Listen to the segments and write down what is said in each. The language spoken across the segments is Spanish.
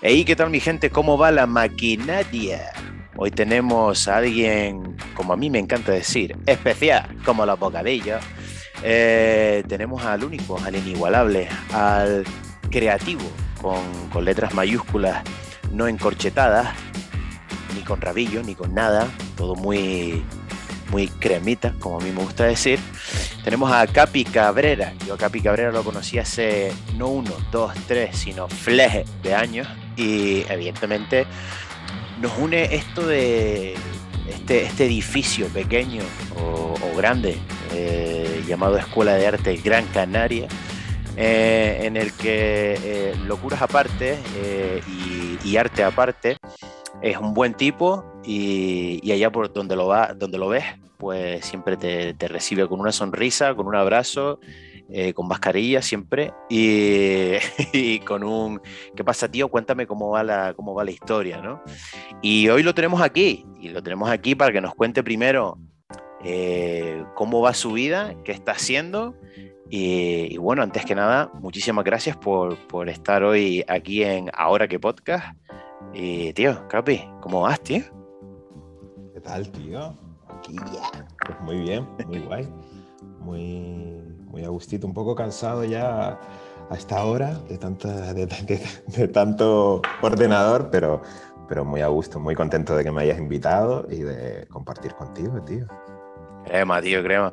Hey, ¿qué tal mi gente? ¿Cómo va la maquinaria? Hoy tenemos a alguien, como a mí me encanta decir, especial, como los bocadillos. Eh, tenemos al único, al inigualable, al creativo, con, con letras mayúsculas, no encorchetadas, ni con rabillo, ni con nada, todo muy, muy cremita, como a mí me gusta decir. Tenemos a Capi Cabrera. Yo a Capi Cabrera lo conocí hace no uno, dos, tres, sino fleje de años. Y evidentemente nos une esto de este, este edificio pequeño o, grande eh, llamado Escuela de Arte Gran Canaria. Eh, en el que eh, locuras aparte y, y, arte aparte es un buen tipo y, y, allá por donde lo, va, donde lo ves pues siempre te, te recibe con una sonrisa, con un abrazo, eh, con mascarilla siempre y, y, con un ¿qué pasa tío? Cuéntame cómo va la, cómo va la historia, ¿no? Y hoy lo tenemos aquí y lo tenemos aquí para que nos cuente primero eh, cómo va su vida, qué está haciendo y, bueno, antes que nada, muchísimas gracias por, por estar hoy aquí en Ahora que Podcast. Y tío, Capi, ¿cómo vas, tío? ¿Qué tal, tío? Pues muy bien, muy guay. Muy, muy a gustito, un poco cansado ya a esta hora de, tanta, de, de, de, tanto ordenador, pero, pero muy a gusto, muy contento de que me hayas invitado y de compartir contigo, tío. Crema, tío, crema.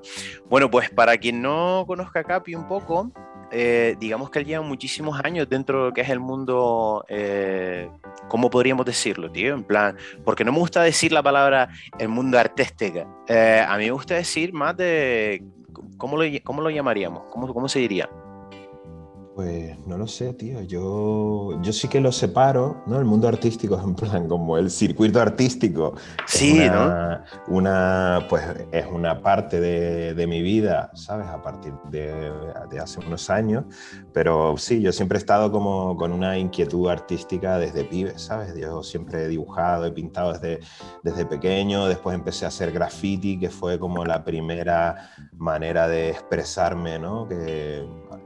Bueno, pues para quien no conozca a Capi un poco, eh, digamos que él lleva muchísimos años dentro de lo que es el mundo, eh, ¿cómo podríamos decirlo, tío? En plan, porque no me gusta decir la palabra el mundo artístico. Eh, a mí me gusta decir más de, ¿cómo lo, cómo lo llamaríamos? ¿Cómo, ¿Cómo se diría? Pues no lo sé, tío. Yo, yo sí que lo separo, ¿no? El mundo artístico es en plan como el circuito artístico. Sí, es una, ¿no? Una, pues es una parte de, de, mi vida, ¿sabes? A partir de, de, hace unos años. Pero sí, yo siempre he estado como con una inquietud artística desde pibe, ¿sabes? Yo siempre he dibujado, he pintado desde, desde pequeño. Después empecé a hacer graffiti, que fue como la primera manera de expresarme, ¿no? Que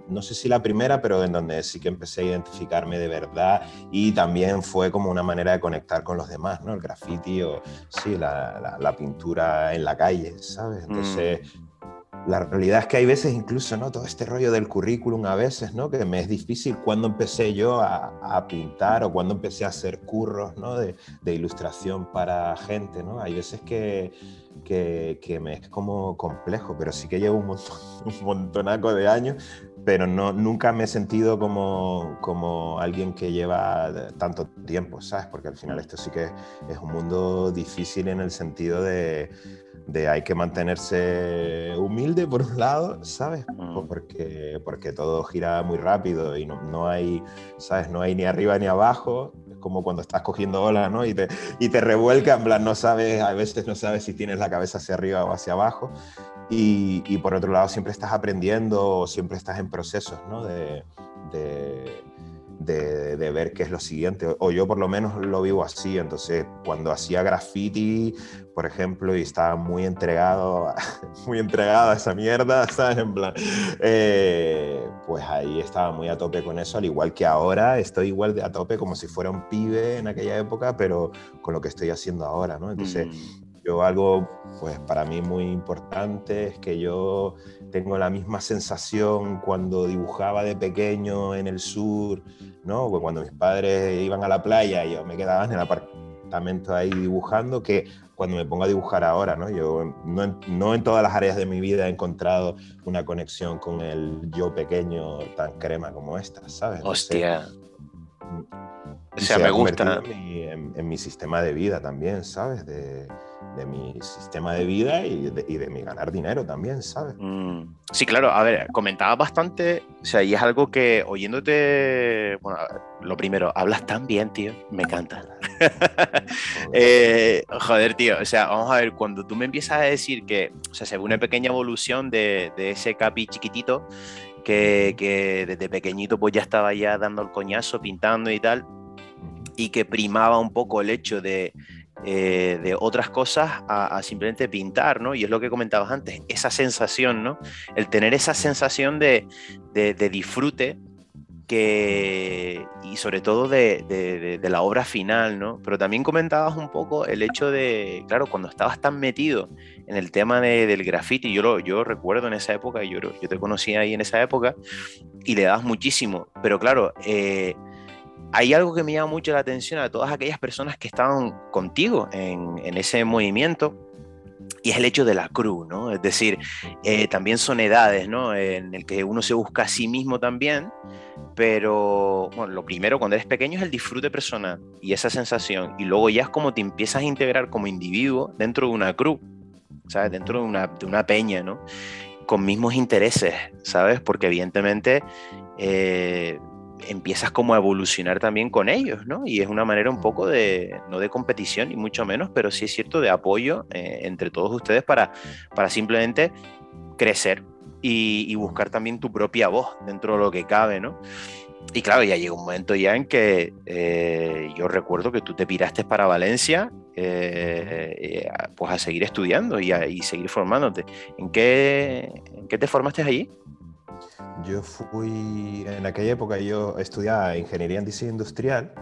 no sé si la primera, pero en donde sí que empecé a identificarme de verdad y también fue como una manera de conectar con los demás, ¿no? El graffiti o sí, la, la, la pintura en la calle, ¿sabes? Entonces, mm. La realidad es que hay veces incluso, ¿no? Todo este rollo del currículum a veces, ¿no? Que me es difícil cuando empecé yo a, pintar o cuando empecé a hacer curros, ¿no? De, ilustración para gente, ¿no? Hay veces que que, que, me es como complejo, pero sí que llevo un, montón, de años, pero no, nunca me he sentido como, como alguien que lleva tanto tiempo, ¿sabes? Porque al final esto sí que es un mundo difícil en el sentido de, de hay que mantenerse humilde por un lado, ¿sabes? Porque, porque todo gira muy rápido y no, no hay, ¿sabes? No hay ni arriba ni abajo, como cuando estás cogiendo ola, ¿no? Y te, y te revuelca, en plan, no sabes, a veces no sabes si tienes la cabeza hacia arriba o hacia abajo. Y, y por otro lado, siempre estás aprendiendo, siempre estás en procesos, ¿no? De, de, de, ver qué es lo siguiente, o yo por lo menos lo vivo así, entonces cuando hacía graffiti, por ejemplo, y estaba muy entregado, muy entregado a esa mierda, ¿sabes? En plan, eh, pues ahí estaba muy a tope con eso, al igual que ahora estoy igual de a tope como si fuera un pibe en aquella época, pero con lo que estoy haciendo ahora, ¿no? Entonces... Mm. Yo algo, pues para mí muy importante es que yo tengo la misma sensación cuando dibujaba de pequeño en el sur, ¿no? Cuando mis padres iban a la playa y yo me quedaba en el apartamento ahí dibujando, que cuando me pongo a dibujar ahora, ¿no? Yo no, no en todas las áreas de mi vida he encontrado una conexión con el yo pequeño tan crema como esta, ¿sabes? Hostia. o sea, me gusta. En mi, en, en mi, sistema de vida también, ¿sabes? De, de mi sistema de vida y de, y de, mi ganar dinero también, ¿sabes? Mm, sí, claro, a ver, comentabas bastante, o sea, y es algo que oyéndote, bueno, lo primero, hablas tan bien, tío, me encanta. eh, joder, tío, o sea, vamos a ver, cuando tú me empiezas a decir que, o sea, se ve una pequeña evolución de, de ese capi chiquitito, que, que desde pequeñito pues ya estaba ya dando el coñazo, pintando y tal, y que primaba un poco el hecho de eh, de otras cosas a, a, simplemente pintar, ¿no? Y es lo que comentabas antes, esa sensación, ¿no? El tener esa sensación de, de, de disfrute que, y sobre todo de, la obra final, ¿no? Pero también comentabas un poco el hecho de, claro, cuando estabas tan metido en el tema del graffiti, yo lo yo recuerdo en esa época, yo, yo te conocí ahí en esa época, y le dabas muchísimo, pero claro, eh, hay algo que me llama mucho la atención a todas aquellas personas que estaban contigo en, ese movimiento, y es el hecho de la cruz, ¿no? Es decir, eh, también son edades, ¿no? En el que uno se busca a sí mismo también, pero bueno, lo primero cuando eres pequeño es el disfrute personal y esa sensación, y luego ya es como te empiezas a integrar como individuo dentro de una cruz, ¿sabes? Dentro de una, de una peña, ¿no? Con mismos intereses, ¿sabes? Porque evidentemente... Eh, empiezas como a evolucionar también con ellos, ¿no? Y es una manera un poco de, no de competición, ni mucho menos, pero sí es cierto de apoyo eh, entre todos ustedes para, para simplemente crecer y, buscar también tu propia voz dentro de lo que cabe, ¿no? Y claro, ya llegó un momento ya en que eh, yo recuerdo que tú te piraste para Valencia eh, pues a seguir estudiando y, a, y seguir formándote. ¿En qué, ¿En qué te formaste allí? Yo fui, en aquella época yo estudiaba ingeniería en diseño industrial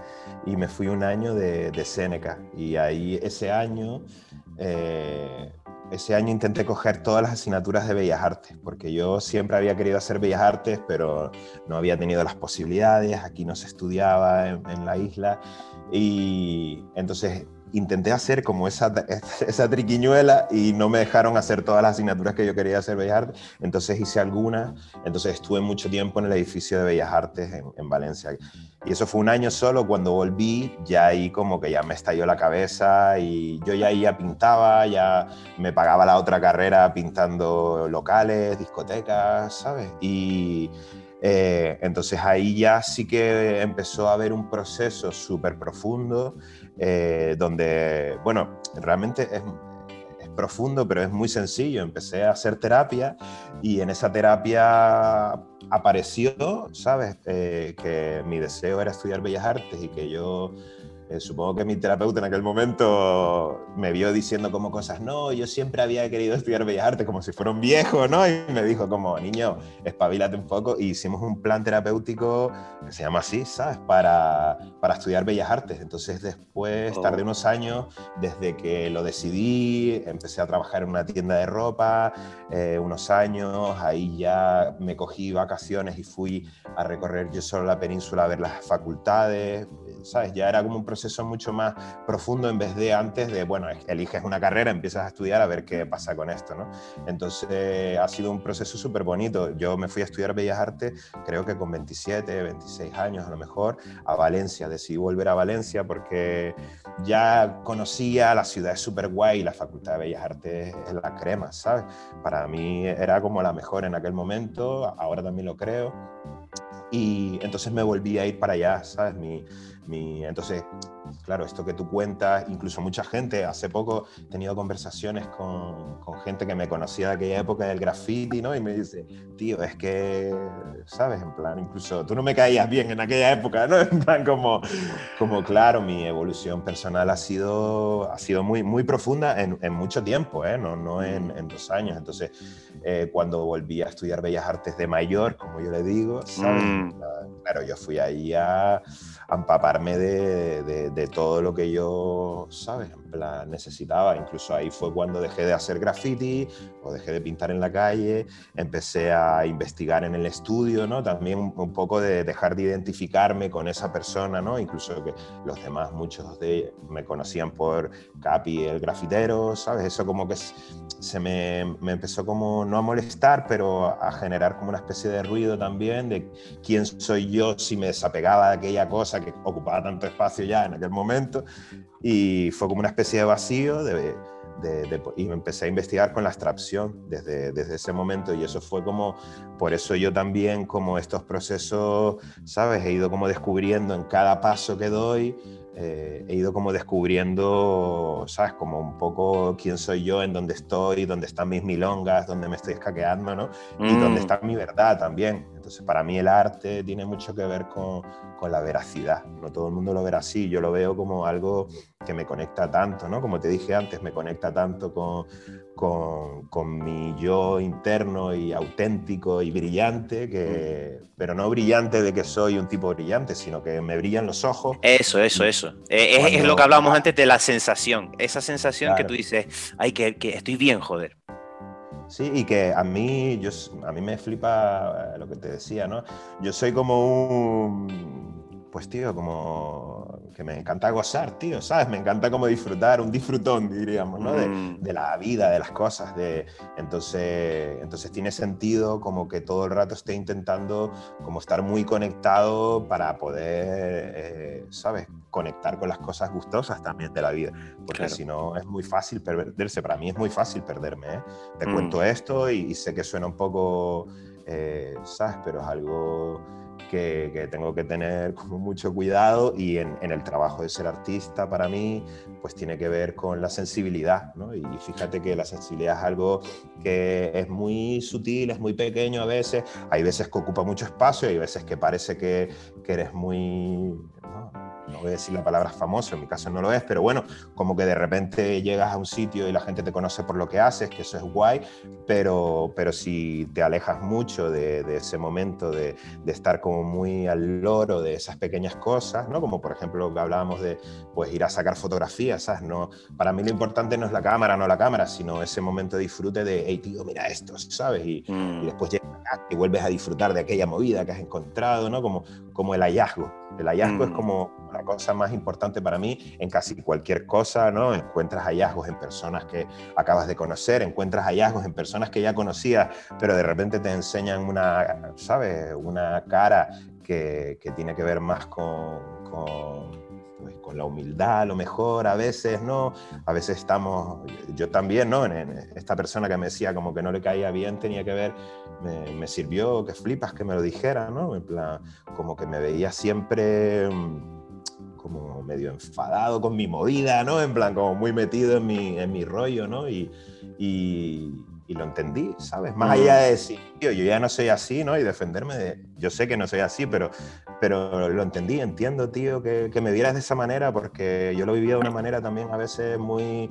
y me fui un año de, de Seneca. Y ahí ese año, eh, ese año intenté coger todas las asignaturas de Bellas Artes porque yo siempre había querido hacer Bellas Artes pero no había tenido las posibilidades, aquí no se estudiaba en, en la isla. Y entonces intenté hacer como esa, esa triquiñuela y no me dejaron hacer todas las asignaturas que yo quería hacer Bellas Artes, entonces hice algunas, entonces estuve mucho tiempo en el edificio de Bellas Artes en, en, Valencia. Y eso fue un año solo, cuando volví ya ahí como que ya me estalló la cabeza y yo ya ahí ya pintaba, ya me pagaba la otra carrera pintando locales, discotecas, ¿sabes? Y... Eh, entonces ahí ya sí que empezó a haber un proceso súper profundo eh, donde, bueno, realmente es, es, profundo, pero es muy sencillo. Empecé a hacer terapia y en esa terapia apareció, ¿sabes? Eh, que mi deseo era estudiar bellas artes y que yo eh, supongo que mi terapeuta en aquel momento me vio diciendo como cosas, no, yo siempre había querido estudiar Bellas Artes como si fuera un viejo, ¿no? Y me dijo como, niño, espabilate un poco. Y hicimos un plan terapéutico que se llama así, ¿sabes? Para, para estudiar Bellas Artes. Entonces después, oh. tardé unos años, desde que lo decidí, empecé a trabajar en una tienda de ropa, eh, unos años, ahí ya me cogí vacaciones y fui a recorrer yo solo la península a ver las facultades, ¿sabes? Ya era como un proceso mucho más profundo en vez de antes de, bueno, eliges una carrera, empiezas a estudiar a ver qué pasa con esto, ¿no? Entonces ha sido un proceso súper bonito. Yo me fui a estudiar Bellas Artes, creo que con 27, 26 años a lo mejor, a Valencia. Decidí volver a Valencia porque ya conocía la ciudad, es súper guay, la Facultad de Bellas Artes es la crema, ¿sabes? Para mí era como la mejor en aquel momento, ahora también lo creo. Y entonces me volví a ir para allá, ¿sabes? Mi, mi, entonces, claro, esto que tú cuentas, incluso mucha gente, hace poco he tenido conversaciones con, con, gente que me conocía de aquella época del graffiti, ¿no? Y me dice, tío, es que, ¿sabes? En plan, incluso tú no me caías bien en aquella época, ¿no? En plan, como, como claro, mi evolución personal ha sido, ha sido muy, muy profunda en, en mucho tiempo, ¿eh? No, no en, en dos años. Entonces, eh, cuando volví a estudiar Bellas Artes de mayor, como yo le digo, ¿sabes? Mm. Claro, yo fui ahí a empaparme de, de, todo lo que yo, ¿sabes? Necesitaba. Incluso ahí fue cuando dejé de hacer graffiti o dejé de pintar en la calle, empecé a investigar en el estudio, ¿no? También un poco de dejar de identificarme con esa persona, ¿no? Incluso que los demás, muchos de ellos me conocían por Capi, el grafitero, ¿sabes? Eso como que se me, me empezó como, no a molestar, pero a generar como una especie de ruido también de quién soy yo si me desapegaba de aquella cosa que ocupaba tanto espacio ya en aquel momento, y fue como una especie de vacío de, de, y me empecé a investigar con la abstracción desde, desde ese momento y eso fue como, por eso yo también como estos procesos, ¿sabes? He ido como descubriendo en cada paso que doy, eh, he ido como descubriendo, ¿sabes? Como un poco quién soy yo, en dónde estoy, dónde están mis milongas, dónde me estoy escaqueando, ¿no? Y dónde mm. está mi verdad también Entonces, para mí el arte tiene mucho que ver con, con, la veracidad. No todo el mundo lo verá así. Yo lo veo como algo que me conecta tanto, ¿no? Como te dije antes, me conecta tanto con, con, con mi yo interno y auténtico y brillante, que, pero no brillante de que soy un tipo brillante, sino que me brillan los ojos. Eso, eso, eso. Eh, es, lo que hablábamos antes de la sensación. Esa sensación que tú dices, ay, que, que estoy bien, joder. Sí, y que a mí, yo, a mí me flipa eh, lo que te decía, ¿no? Yo soy como un, pues tío, como que me encanta gozar, tío, ¿sabes? Me encanta como disfrutar, un disfrutón, diríamos, ¿no? De, mm. de, la vida, de las cosas, de... Entonces, entonces tiene sentido como que todo el rato esté intentando como estar muy conectado para poder, eh, ¿sabes? Conectar con las cosas gustosas también de la vida, porque si no es muy fácil perderse, para mí es muy fácil perderme, ¿eh? Te mm. cuento esto y, sé que suena un poco, eh, ¿sabes? Pero es algo que, tengo que tener como mucho cuidado y en, el trabajo de ser artista para mí pues tiene que ver con la sensibilidad, ¿no? Y fíjate que la sensibilidad es algo que es muy sutil, es muy pequeño a veces, hay veces que ocupa mucho espacio hay veces que parece que, eres muy no voy a decir la palabra famoso, en mi caso no lo es, pero bueno, como que de repente llegas a un sitio y la gente te conoce por lo que haces, que eso es guay, pero, pero si te alejas mucho de, ese momento de, de, estar como muy al loro de esas pequeñas cosas, ¿no? Como por ejemplo que hablábamos de pues ir a sacar fotografías, ¿sabes? No, para mí lo importante no es la cámara, no la cámara, sino ese momento de disfrute de, hey tío, mira esto, ¿sabes? Y, y mm. después llegas y vuelves a disfrutar de aquella movida que has encontrado, ¿no? Como, como el hallazgo. El hallazgo es mm. como la cosa más importante para mí en casi cualquier cosa, ¿no? Encuentras hallazgos en personas que acabas de conocer, encuentras hallazgos en personas que ya conocías, pero de repente te enseñan una, ¿sabes? Una cara que, que tiene que ver más con, con pues, con la humildad a lo mejor a veces, ¿no? A veces estamos, yo también, ¿no? Esta persona que me decía como que no le caía bien tenía que ver, me, sirvió que flipas que me lo dijera, ¿no? En plan, como que me veía siempre mm, como medio enfadado con mi movida, ¿no? En plan, como muy metido en mi, en mi rollo, ¿no? Y, y lo entendí, ¿sabes? Más allá de decir, tío, yo ya no soy así, ¿no? Y defenderme de, yo sé que no soy así, pero, pero lo entendí, entiendo, tío, que, que me vieras de esa manera, porque yo lo vivía de una manera también a veces muy,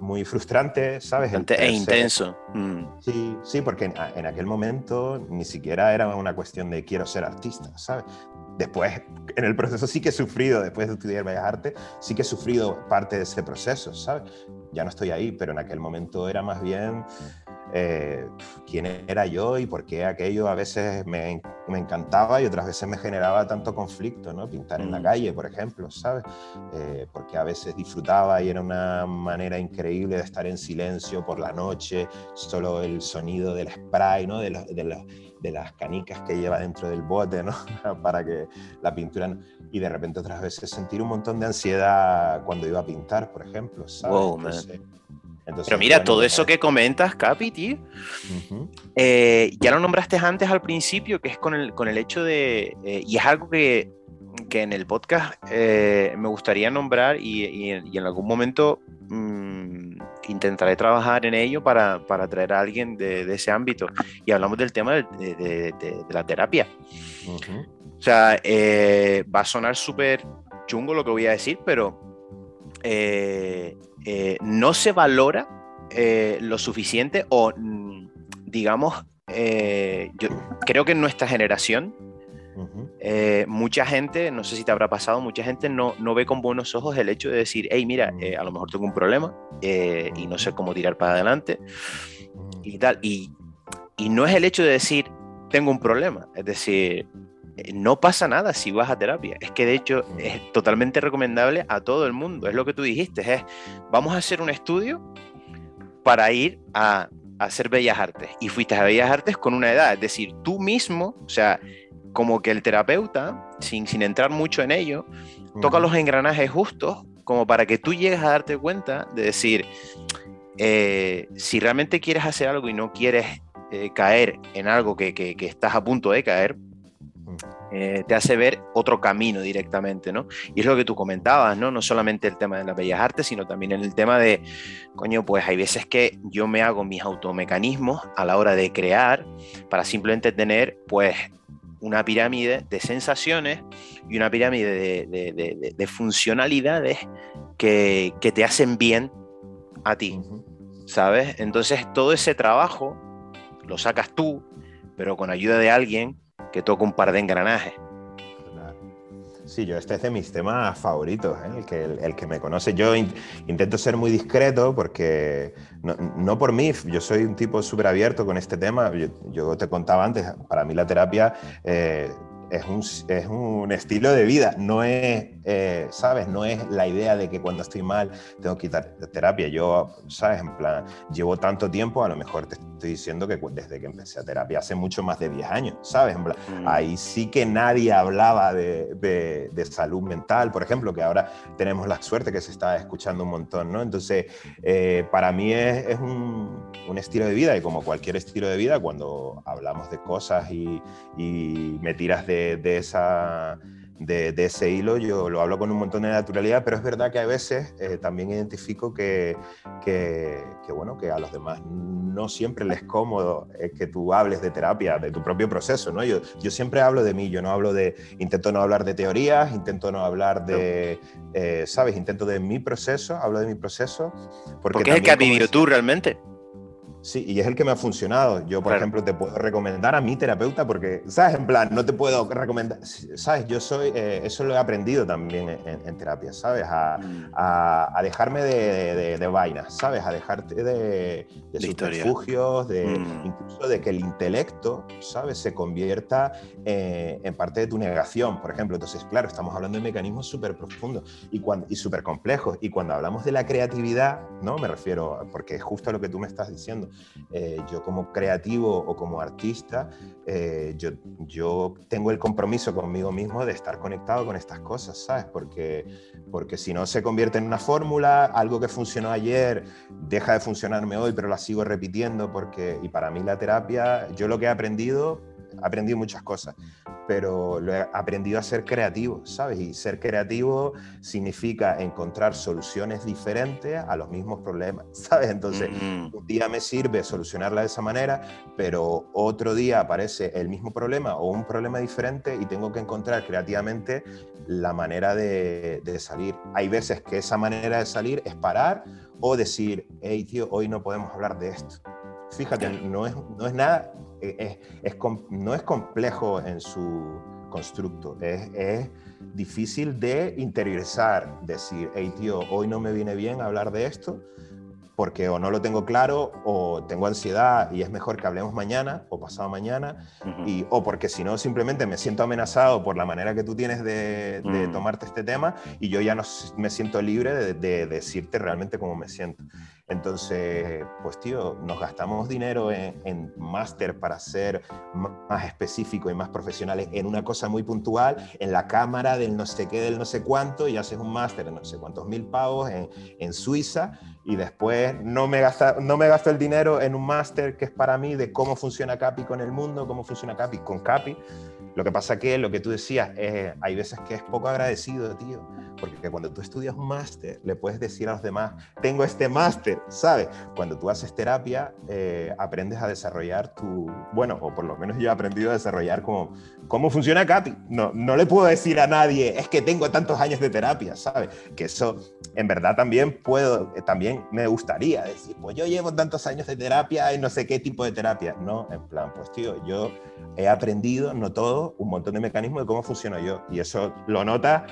muy frustrante, ¿sabes? E intenso. Mm. Sí, sí, porque en, en, aquel momento ni siquiera era una cuestión de quiero ser artista, ¿sabes? Después, en el proceso sí que he sufrido, después de estudiar Bellas Artes, sí que he sufrido parte de ese proceso, ¿sabes? Ya no estoy ahí, pero en aquel momento era más bien eh, quién era yo y por qué aquello a veces me, me, encantaba y otras veces me generaba tanto conflicto, ¿no? Pintar en la mm. calle, por ejemplo, ¿sabes? Eh, porque a veces disfrutaba y era una manera increíble de estar en silencio por la noche, solo el sonido del spray, ¿no? De, de, de las canicas que lleva dentro del bote, ¿no? Para que la pintura... Y de repente otras veces sentir un montón de ansiedad cuando iba a pintar, por ejemplo, ¿sabes? Pero mira, todo eso que comentas, Capi, tío, eh, ya lo nombraste antes al principio, que es con el, con el hecho de, eh, y es algo que, que en el podcast eh, me gustaría nombrar y, y, en algún momento mm, intentaré trabajar en ello para, para traer a alguien de, de, ese ámbito. Y hablamos del tema de, de la terapia. O sea, va a sonar súper chungo lo que voy a decir, pero eh, eh, no se valora eh, lo suficiente o, mm, digamos, yo creo que en nuestra generación, mucha gente, no sé si te habrá pasado, mucha gente no, no ve con buenos ojos el hecho de decir, hey, mira, a lo mejor tengo un problema y no sé cómo tirar para adelante y tal. Y, y no es el hecho de decir, tengo un problema, es decir, eh, no pasa nada si vas a terapia. Es que de hecho es totalmente recomendable a todo el mundo. Es lo que tú dijiste, es vamos a hacer un estudio para ir a, hacer bellas artes. Y fuiste a bellas artes con una edad, es decir, tú mismo, o sea, como que el terapeuta, sin, sin entrar mucho en ello, toca los engranajes justos como para que tú llegues a darte cuenta de decir, eh, si realmente quieres hacer algo y no quieres eh, caer en algo que, que, que estás a punto de caer, eh, te hace ver otro camino directamente, ¿no? Y es lo que tú comentabas, ¿no? No solamente el tema de las bellas artes, sino también en el tema de, coño, pues hay veces que yo me hago mis automecanismos a la hora de crear para simplemente tener, pues, una pirámide de sensaciones y una pirámide de, funcionalidades que, te hacen bien a ti, ¿sabes? Entonces todo ese trabajo lo sacas tú, pero con ayuda de alguien que toca un par de engranajes. Sí, yo este es de mis temas favoritos, ¿eh? el, que, el, que me conoce. Yo intento ser muy discreto porque, no, por mí, yo soy un tipo súper abierto con este tema. Yo, te contaba antes, para mí la terapia eh, es un, es un, estilo de vida, no es, eh, ¿sabes? No es la idea de que cuando estoy mal tengo que quitar terapia. Yo, ¿sabes? En plan, llevo tanto tiempo, a lo mejor te estoy diciendo que desde que empecé a terapia hace mucho más de 10 años, ¿sabes? En plan, mm. ahí sí que nadie hablaba de, de, salud mental, por ejemplo, que ahora tenemos la suerte que se está escuchando un montón, ¿no? Entonces, eh, para mí es, es un, un, estilo de vida y como cualquier estilo de vida, cuando hablamos de cosas y, y me tiras de de, esa, de, ese hilo, yo lo hablo con un montón de naturalidad, pero es verdad que a veces eh, también identifico que, que, bueno, que a los demás no siempre les es cómodo eh, que tú hables de terapia, de tu propio proceso, ¿no? Yo, yo siempre hablo de mí, yo no hablo de, intento no hablar de teorías, intento no hablar de, eh, ¿sabes? Intento de mi proceso, hablo de mi proceso. Porque, porque es el que has vivido tú realmente. Sí, y es el que me ha funcionado. Yo, por ejemplo, te puedo recomendar a mi terapeuta porque, ¿sabes? En plan, no te puedo recomendar, ¿sabes? Yo soy, eh, eso lo he aprendido también en, terapia, ¿sabes? A, mm. a, dejarme de, de, vainas, ¿sabes? A dejarte de, de subterfugios, de, mm. incluso de que el intelecto, ¿sabes? Se convierta eh, en parte de tu negación, por ejemplo. Entonces, claro, estamos hablando de mecanismos súper profundos y, y súper complejos. Y cuando hablamos de la creatividad, ¿no? Me refiero, porque es justo lo que tú me estás diciendo eh, yo como creativo o como artista, eh, yo, yo tengo el compromiso conmigo mismo de estar conectado con estas cosas, ¿sabes? Porque, porque si no se convierte en una fórmula, algo que funcionó ayer deja de funcionarme hoy, pero la sigo repitiendo porque, y para mí la terapia, yo lo que he aprendido aprendido muchas cosas, pero lo he aprendido a ser creativo, ¿sabes? Y ser creativo significa encontrar soluciones diferentes a los mismos problemas, ¿sabes? Entonces, mm. un día me sirve solucionarla de esa manera, pero otro día aparece el mismo problema o un problema diferente y tengo que encontrar creativamente la manera de, de salir. Hay veces que esa manera de salir es parar o decir, hey tío, hoy no podemos hablar de esto. Fíjate, no es, no es nada es, no es complejo en su constructo, es, difícil de interiorizar, decir, hey tío, hoy no me viene bien hablar de esto, porque o no lo tengo claro, o tengo ansiedad y es mejor que hablemos mañana o pasado mañana, y, o porque si no, simplemente me siento amenazado por la manera que tú tienes de, mm. tomarte este tema y yo ya no me siento libre de, de decirte realmente cómo me siento. Entonces, pues tío, nos gastamos dinero en, máster para ser más específicos y más profesionales en una cosa muy puntual, en la cámara del no sé qué, del no sé cuánto, y haces un máster en no sé cuántos mil pavos en, en Suiza, y después no me, gasta, no me gasto el dinero en un máster que es para mí de cómo funciona Capi con el mundo, cómo funciona Capi con Capi. Lo que pasa que lo que tú decías, es, hay veces que es poco agradecido, tío porque cuando tú estudias un máster, le puedes decir a los demás, tengo este máster, ¿sabes? Cuando tú haces terapia, eh, aprendes a desarrollar tu, bueno, o por lo menos yo he aprendido a desarrollar como, cómo funciona Capi. No, no le puedo decir a nadie, es que tengo tantos años de terapia, ¿sabes? Que eso, en verdad, también puedo, eh, también me gustaría decir, pues yo llevo tantos años de terapia y no sé qué tipo de terapia. No, en plan, pues tío, yo he aprendido, no todo, un montón de mecanismos de cómo funciono yo. Y eso lo nota,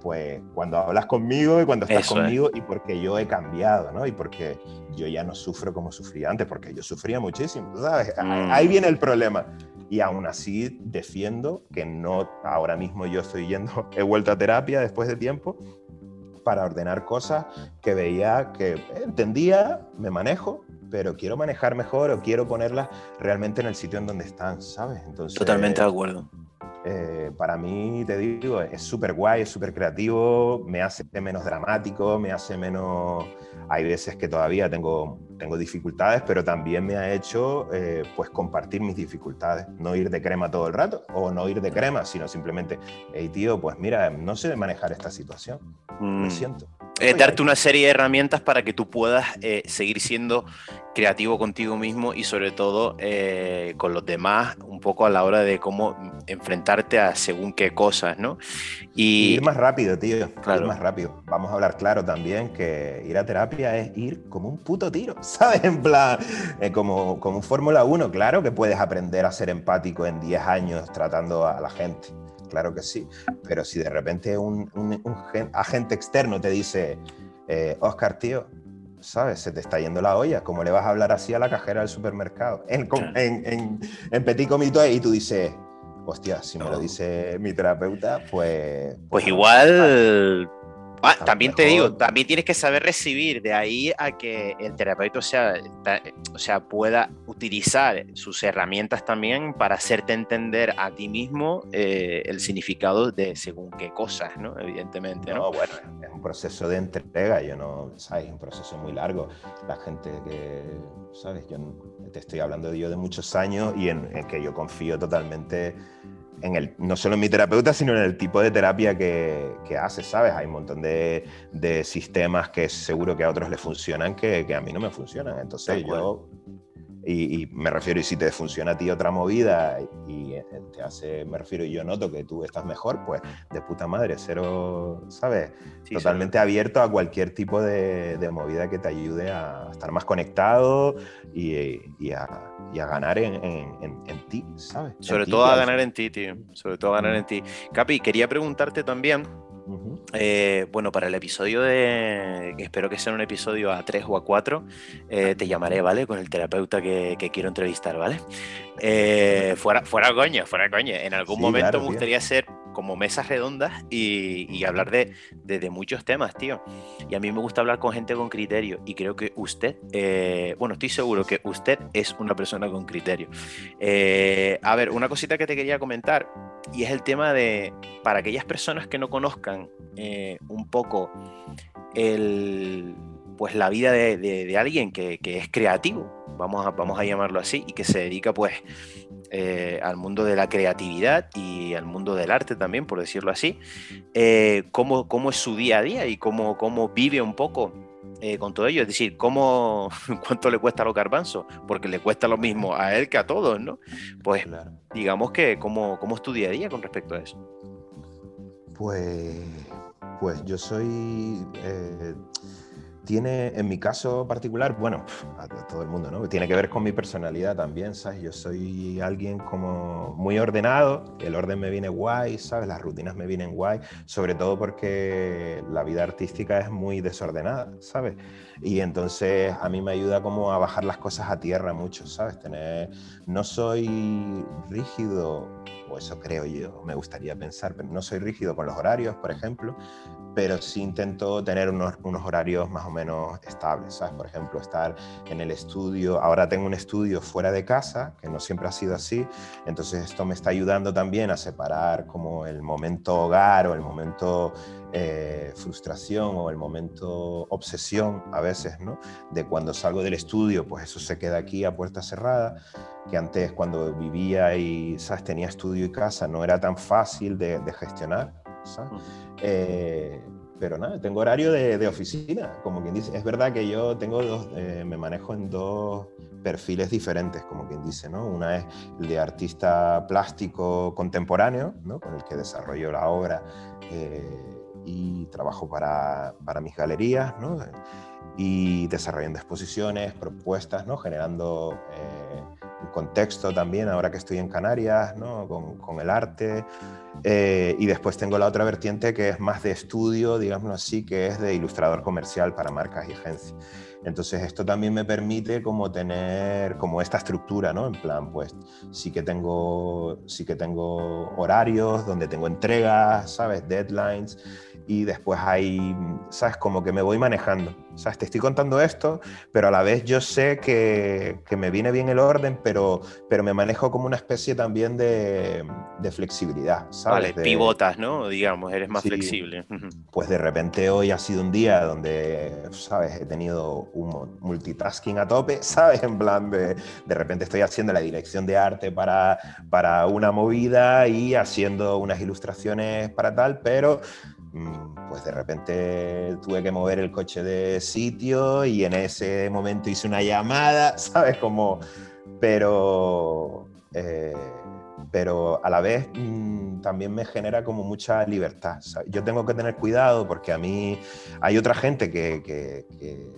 pues, cuando hablas conmigo y cuando estás conmigo y porque yo he cambiado, ¿no? Y porque yo ya no sufro como sufría antes, porque yo sufría muchísimo, ¿sabes? Mm. Ahí viene el problema. Y aún así defiendo que no, ahora mismo yo estoy yendo, he vuelto a terapia después de tiempo para ordenar cosas que veía que entendía, me manejo, pero quiero manejar mejor o quiero ponerlas realmente en el sitio en donde están, ¿sabes? Entonces, Totalmente de acuerdo eh, para mí, te digo, es súper guay, es súper creativo, me hace menos dramático, me hace menos... Hay veces que todavía tengo, tengo dificultades, pero también me ha hecho eh, pues compartir mis dificultades, no ir de crema todo el rato, o no ir de crema, sino simplemente, hey tío, pues mira, no sé manejar esta situación, me mm. siento. Eh, darte una serie de herramientas para que tú puedas eh, seguir siendo creativo contigo mismo y sobre todo eh, con los demás, un poco a la hora de cómo enfrentarte a según qué cosas, ¿no? Y ir más rápido, tío. Claro. Ir más rápido. Vamos a hablar claro también que ir a terapia es ir como un puto tiro, ¿sabes? En plan, como, como un Fórmula 1, claro que puedes aprender a ser empático en 10 años tratando a la gente claro que sí, pero si de repente un, agente externo te dice, eh, Oscar, tío, ¿sabes? Se te está yendo la olla, ¿cómo le vas a hablar así a la cajera del supermercado? En, en, Petit Comité y tú dices, hostia, si me lo dice mi terapeuta, pues... Pues igual Ah, también te digo, también tienes que saber recibir, de ahí a que el terapeuta sea, o sea, pueda utilizar sus herramientas también para hacerte entender a ti mismo eh, el significado de según qué cosas, ¿no? Evidentemente, ¿no? bueno, es un proceso de entrega, yo no, ¿sabes? Es un proceso muy largo. La gente que, ¿sabes? Yo te estoy hablando de yo de muchos años y en, en que yo confío totalmente en el, no solo en mi terapeuta, sino en el tipo de terapia que, que hace, ¿sabes? Hay un montón de, de, sistemas que seguro que a otros les funcionan que, que a mí no me funcionan. Entonces yo y, me refiero, y si te funciona a ti otra movida y eh, te hace, me refiero, y yo noto que tú estás mejor, pues de puta madre, cero, ¿sabes? Totalmente abierto a cualquier tipo de, de, movida que te ayude a estar más conectado y, y, a, y a, ganar en, en, en, ti, ¿sabes? Sobre todo a ganar en ti, tío. Sobre todo a ganar en ti. Capi, quería preguntarte también eh, bueno, para el episodio de. Espero que sea un episodio a 3 o a 4. Eh, te llamaré, ¿vale? Con el terapeuta que, quiero entrevistar, ¿vale? Eh, fuera, fuera coño, fuera coño. En algún momento me gustaría hacer como mesas redondas y, hablar de, muchos temas, tío. Y a mí me gusta hablar con gente con criterio. Y creo que usted, bueno, estoy seguro que usted es una persona con criterio. a ver, una cosita que te quería comentar. Y es el tema de, para aquellas personas que no conozcan eh, un poco el, pues la vida de, alguien que, es creativo, vamos a, vamos a llamarlo así, y que se dedica pues eh, al mundo de la creatividad y al mundo del arte también, por decirlo así, eh, cómo, cómo, es su día a día y cómo, cómo vive un poco con todo ello, es decir, cómo, cuánto le cuesta a los garbanzos, porque le cuesta lo mismo a él que a todos, ¿no? Pues digamos que cómo, cómo es tu día a día con respecto a eso. Pues, pues yo soy... Eh, tiene, en mi caso particular, bueno, a todo el mundo, ¿no? Tiene que ver con mi personalidad también, ¿sabes? Yo soy alguien como muy ordenado, el orden me viene guay, ¿sabes? Las rutinas me vienen guay, sobre todo porque la vida artística es muy desordenada, ¿sabes? Y entonces a mí me ayuda como a bajar las cosas a tierra mucho, ¿sabes? Tener, no soy rígido o eso creo yo, me gustaría pensar, pero no soy rígido con los horarios, por ejemplo, pero sí intento tener unos, unos, horarios más o menos estables, ¿sabes? Por ejemplo, estar en el estudio, ahora tengo un estudio fuera de casa, que no siempre ha sido así, entonces esto me está ayudando también a separar como el momento hogar o el momento eh, frustración o el momento obsesión a veces, ¿no? De cuando salgo del estudio, pues eso se queda aquí a puerta cerrada, que antes cuando vivía y, ¿sabes? Tenía estudio y casa no era tan fácil de, gestionar, eh, pero nada, tengo horario de, oficina, como quien dice. Es verdad que yo tengo dos, eh, me manejo en dos perfiles diferentes, como quien dice, ¿no? Una es el de artista plástico contemporáneo, ¿no? Con el que desarrollo la obra y trabajo para, para mis galerías, ¿no? y desarrollando exposiciones, propuestas, ¿no? generando eh, un contexto también, ahora que estoy en Canarias, ¿no? con, con, el arte. Eh, y después tengo la otra vertiente que es más de estudio, digámoslo así, que es de ilustrador comercial para marcas y agencias. Entonces esto también me permite como tener como esta estructura, ¿no? En plan, pues sí que tengo, sí que tengo horarios donde tengo entregas, ¿sabes? Deadlines y después hay, ¿sabes? Como que me voy manejando. ¿Sabes? Te estoy contando esto, pero a la vez yo sé que, que me viene bien el orden, pero, pero me manejo como una especie también de, de flexibilidad, ¿sabes? Vale, pivotas, ¿no? Digamos, eres más flexible. Pues de repente hoy ha sido un día donde, ¿sabes? He tenido un multitasking a tope, ¿sabes? En plan de, de repente estoy haciendo la dirección de arte para, para una movida y haciendo unas ilustraciones para tal, pero pues de repente tuve que mover el coche de sitio y en ese momento hice una llamada, ¿sabes? Como, pero, eh, pero a la vez mm, también me genera como mucha libertad. Yo tengo que tener cuidado porque a mí hay otra gente que,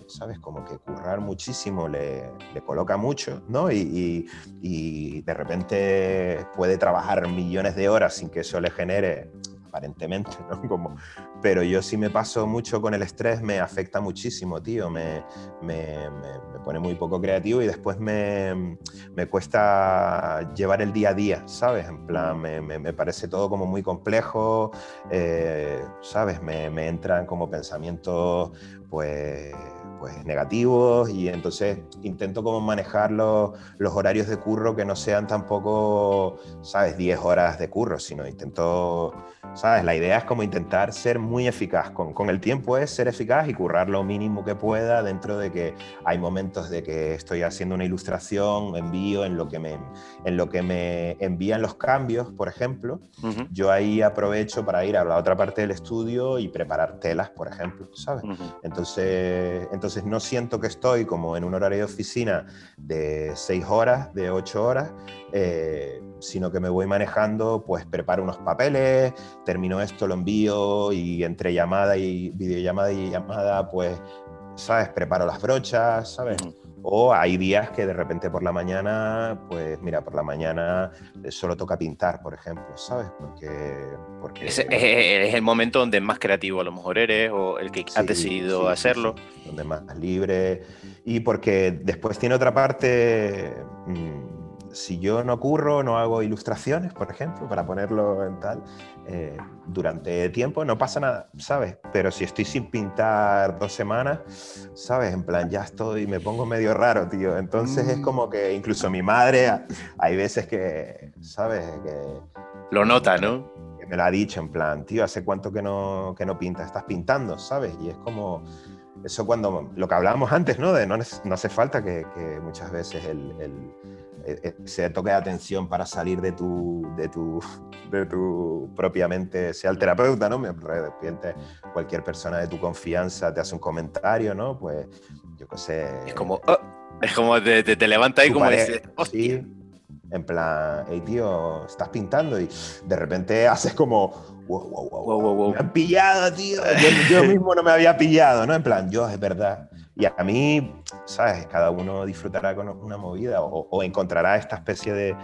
¿sabes? Como que currar muchísimo le, le coloca mucho, ¿no? Y, y de repente puede trabajar millones de horas sin que eso le genere aparentemente, ¿no? Como, pero yo sí me paso mucho con el estrés, me afecta muchísimo, tío, me, me, me, pone muy poco creativo y después me, me, cuesta llevar el día a día, ¿sabes? En plan, me, parece todo como muy complejo, eh, ¿sabes? Me, entran como pensamientos, pues pues, negativos y entonces intento como manejar los, los, horarios de curro que no sean tampoco, ¿sabes?, 10 horas de curro, sino intento, ¿sabes? La idea es como intentar ser muy eficaz. Con, con el tiempo es ser eficaz y currar lo mínimo que pueda dentro de que hay momentos de que estoy haciendo una ilustración, envío en lo que me, en lo que me envían los cambios, por ejemplo. Yo ahí aprovecho para ir a la otra parte del estudio y preparar telas, por ejemplo, ¿sabes? entonces, entonces entonces no siento que estoy como en un horario de oficina de seis horas, de ocho horas, eh, sino que me voy manejando, pues preparo unos papeles, termino esto, lo envío y entre llamada y videollamada y llamada, pues, ¿sabes? Preparo las brochas, ¿sabes? O hay días que de repente por la mañana, pues mira, por la mañana solo toca pintar, por ejemplo, ¿sabes? Porque... porque es, es, el momento donde más creativo a lo mejor eres o el que ha decidido hacerlo. donde más libre. Y porque después tiene otra parte... Mmm, si yo no curro, no hago ilustraciones, por ejemplo, para ponerlo en tal, eh, durante tiempo no pasa nada, ¿sabes? Pero si estoy sin pintar dos semanas, ¿sabes? En plan, ya estoy, me pongo medio raro, tío. Entonces es como que incluso mi madre, hay veces que, ¿sabes? Que, Lo nota, ¿no? Que me lo ha dicho, en plan, tío, ¿hace cuánto que no, que no pintas? Estás pintando, ¿sabes? Y es como eso cuando lo que hablábamos antes, ¿no? De no, no hace falta que, muchas veces el, e, e, ese toque de atención para salir de tu, de tu, de tu propia mente, sea el terapeuta, ¿no? Repente cualquier persona de tu confianza te hace un comentario, ¿no? Pues yo qué sé. Es como, oh, es como te, te, levanta y como dices, hostia. en plan, hey tío, estás pintando y de repente haces como, wow, wow, wow, wow, wow. me han pillado, tío. Yo, yo mismo no me había pillado, ¿no? En plan, yo, es verdad y a mí, ¿sabes? Cada uno disfrutará con una movida o, encontrará esta especie de,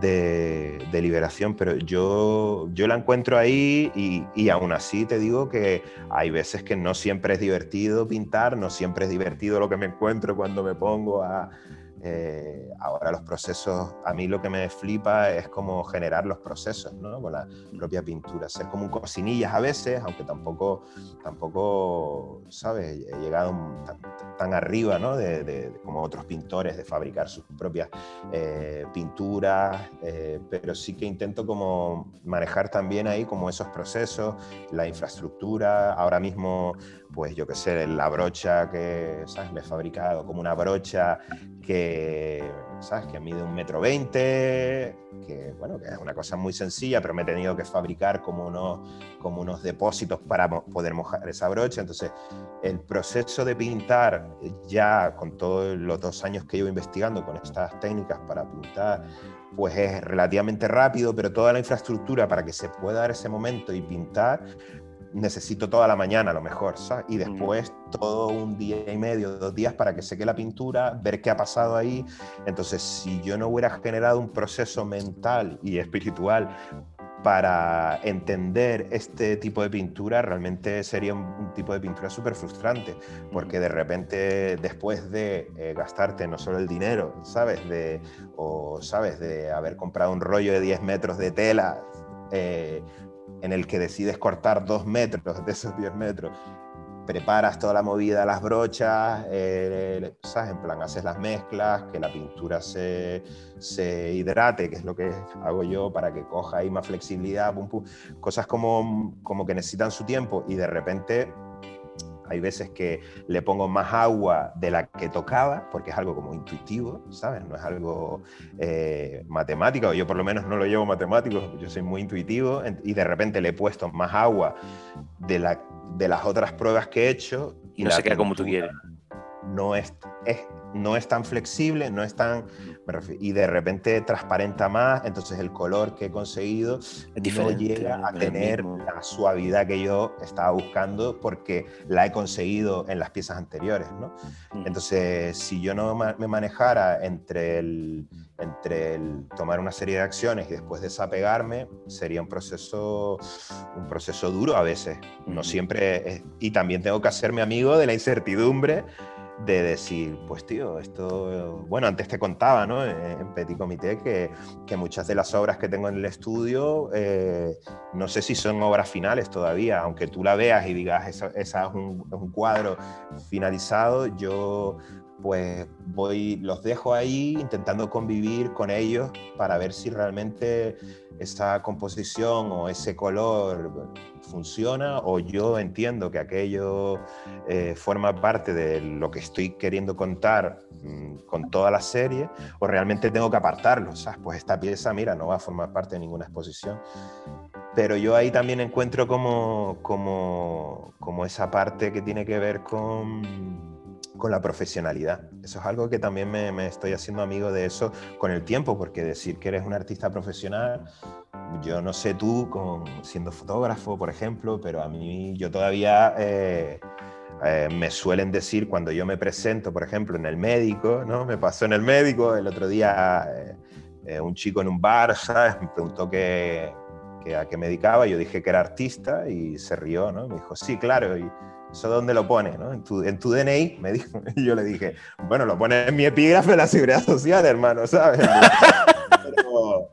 de, liberación, pero yo, yo la encuentro ahí y, y, aún así te digo que hay veces que no siempre es divertido pintar, no siempre es divertido lo que me encuentro cuando me pongo a, eh, ahora los procesos, a mí lo que me flipa es como generar los procesos, ¿no? Con la propia pintura, ser como un cocinillas a veces, aunque tampoco, tampoco, ¿sabes? He llegado tan, arriba, ¿no? De, como otros pintores, de fabricar sus propias eh, pinturas, eh, pero sí que intento como manejar también ahí como esos procesos, la infraestructura, ahora mismo pues yo qué sé, la brocha que, ¿sabes? Me he fabricado como una brocha que, ¿sabes? Que mide un metro veinte, que, bueno, que es una cosa muy sencilla, pero me he tenido que fabricar como unos, como unos depósitos para poder mojar esa brocha. Entonces, el proceso de pintar, ya con todos los dos años que llevo investigando con estas técnicas para pintar, pues es relativamente rápido, pero toda la infraestructura para que se pueda dar ese momento y pintar, necesito toda la mañana a lo mejor, ¿sabes? Y después todo un día y medio, dos días para que seque la pintura, ver qué ha pasado ahí. Entonces, si yo no hubiera generado un proceso mental y espiritual para entender este tipo de pintura realmente sería un, tipo de pintura súper frustrante, porque de repente después de eh, gastarte no solo el dinero, ¿sabes? De, o, ¿sabes? De haber comprado un rollo de 10 metros de tela eh, en el que decides cortar 2 metros de esos 10 metros preparas toda la movida, las brochas, eh, ¿sabes? En plan, haces las mezclas, que la pintura se, se, hidrate, que es lo que hago yo para que coja ahí más flexibilidad, cosas como, como que necesitan su tiempo y de repente hay veces que le pongo más agua de la que tocaba, porque es algo como intuitivo, ¿sabes? No es algo eh, matemático, yo por lo menos no lo llevo matemático, yo soy muy intuitivo, y de repente le he puesto más agua de, la, de las otras pruebas que he hecho. Y no se queda como tú quieres. No es, es no es tan flexible, no es tan... y de repente transparenta más, entonces el color que he conseguido no llega a tener la suavidad que yo estaba buscando porque la he conseguido en las piezas anteriores. ¿no? Mm. Entonces, si yo no me manejara entre el, entre el tomar una serie de acciones y después desapegarme, sería un proceso, un proceso duro a veces. No siempre... y también tengo que hacerme amigo de la incertidumbre de decir, pues tío, esto, bueno, antes te contaba, ¿no? En Petit Comité que, que muchas de las obras que tengo en el estudio, eh, no sé si son obras finales todavía, aunque tú la veas y digas, esa, es, un, es un cuadro finalizado, yo pues voy, los dejo ahí intentando convivir con ellos para ver si realmente esa composición o ese color funciona o yo entiendo que aquello eh, forma parte de lo que estoy queriendo contar mm, con toda la serie o realmente tengo que apartarlo, ¿sabes? Pues esta pieza, mira, no va a formar parte de ninguna exposición. Pero yo ahí también encuentro como, como, como esa parte que tiene que ver con con la profesionalidad. Eso es algo que también me, estoy haciendo amigo de eso con el tiempo, porque decir que eres un artista profesional, yo no sé tú con, siendo fotógrafo, por ejemplo, pero a mí yo todavía... Eh, eh, me suelen decir cuando yo me presento, por ejemplo, en el médico, ¿no? Me pasó en el médico, el otro día eh, un chico en un bar, ¿sabes? Me preguntó que, a qué me dedicaba, yo dije que era artista y se rió, ¿no? Me dijo, sí, claro, y ¿Eso dónde lo pone? ¿no? En, tu, en tu DNI, me dijo. Y yo le dije, bueno, lo pone en mi epígrafe de la seguridad social, hermano, ¿sabes? Pero,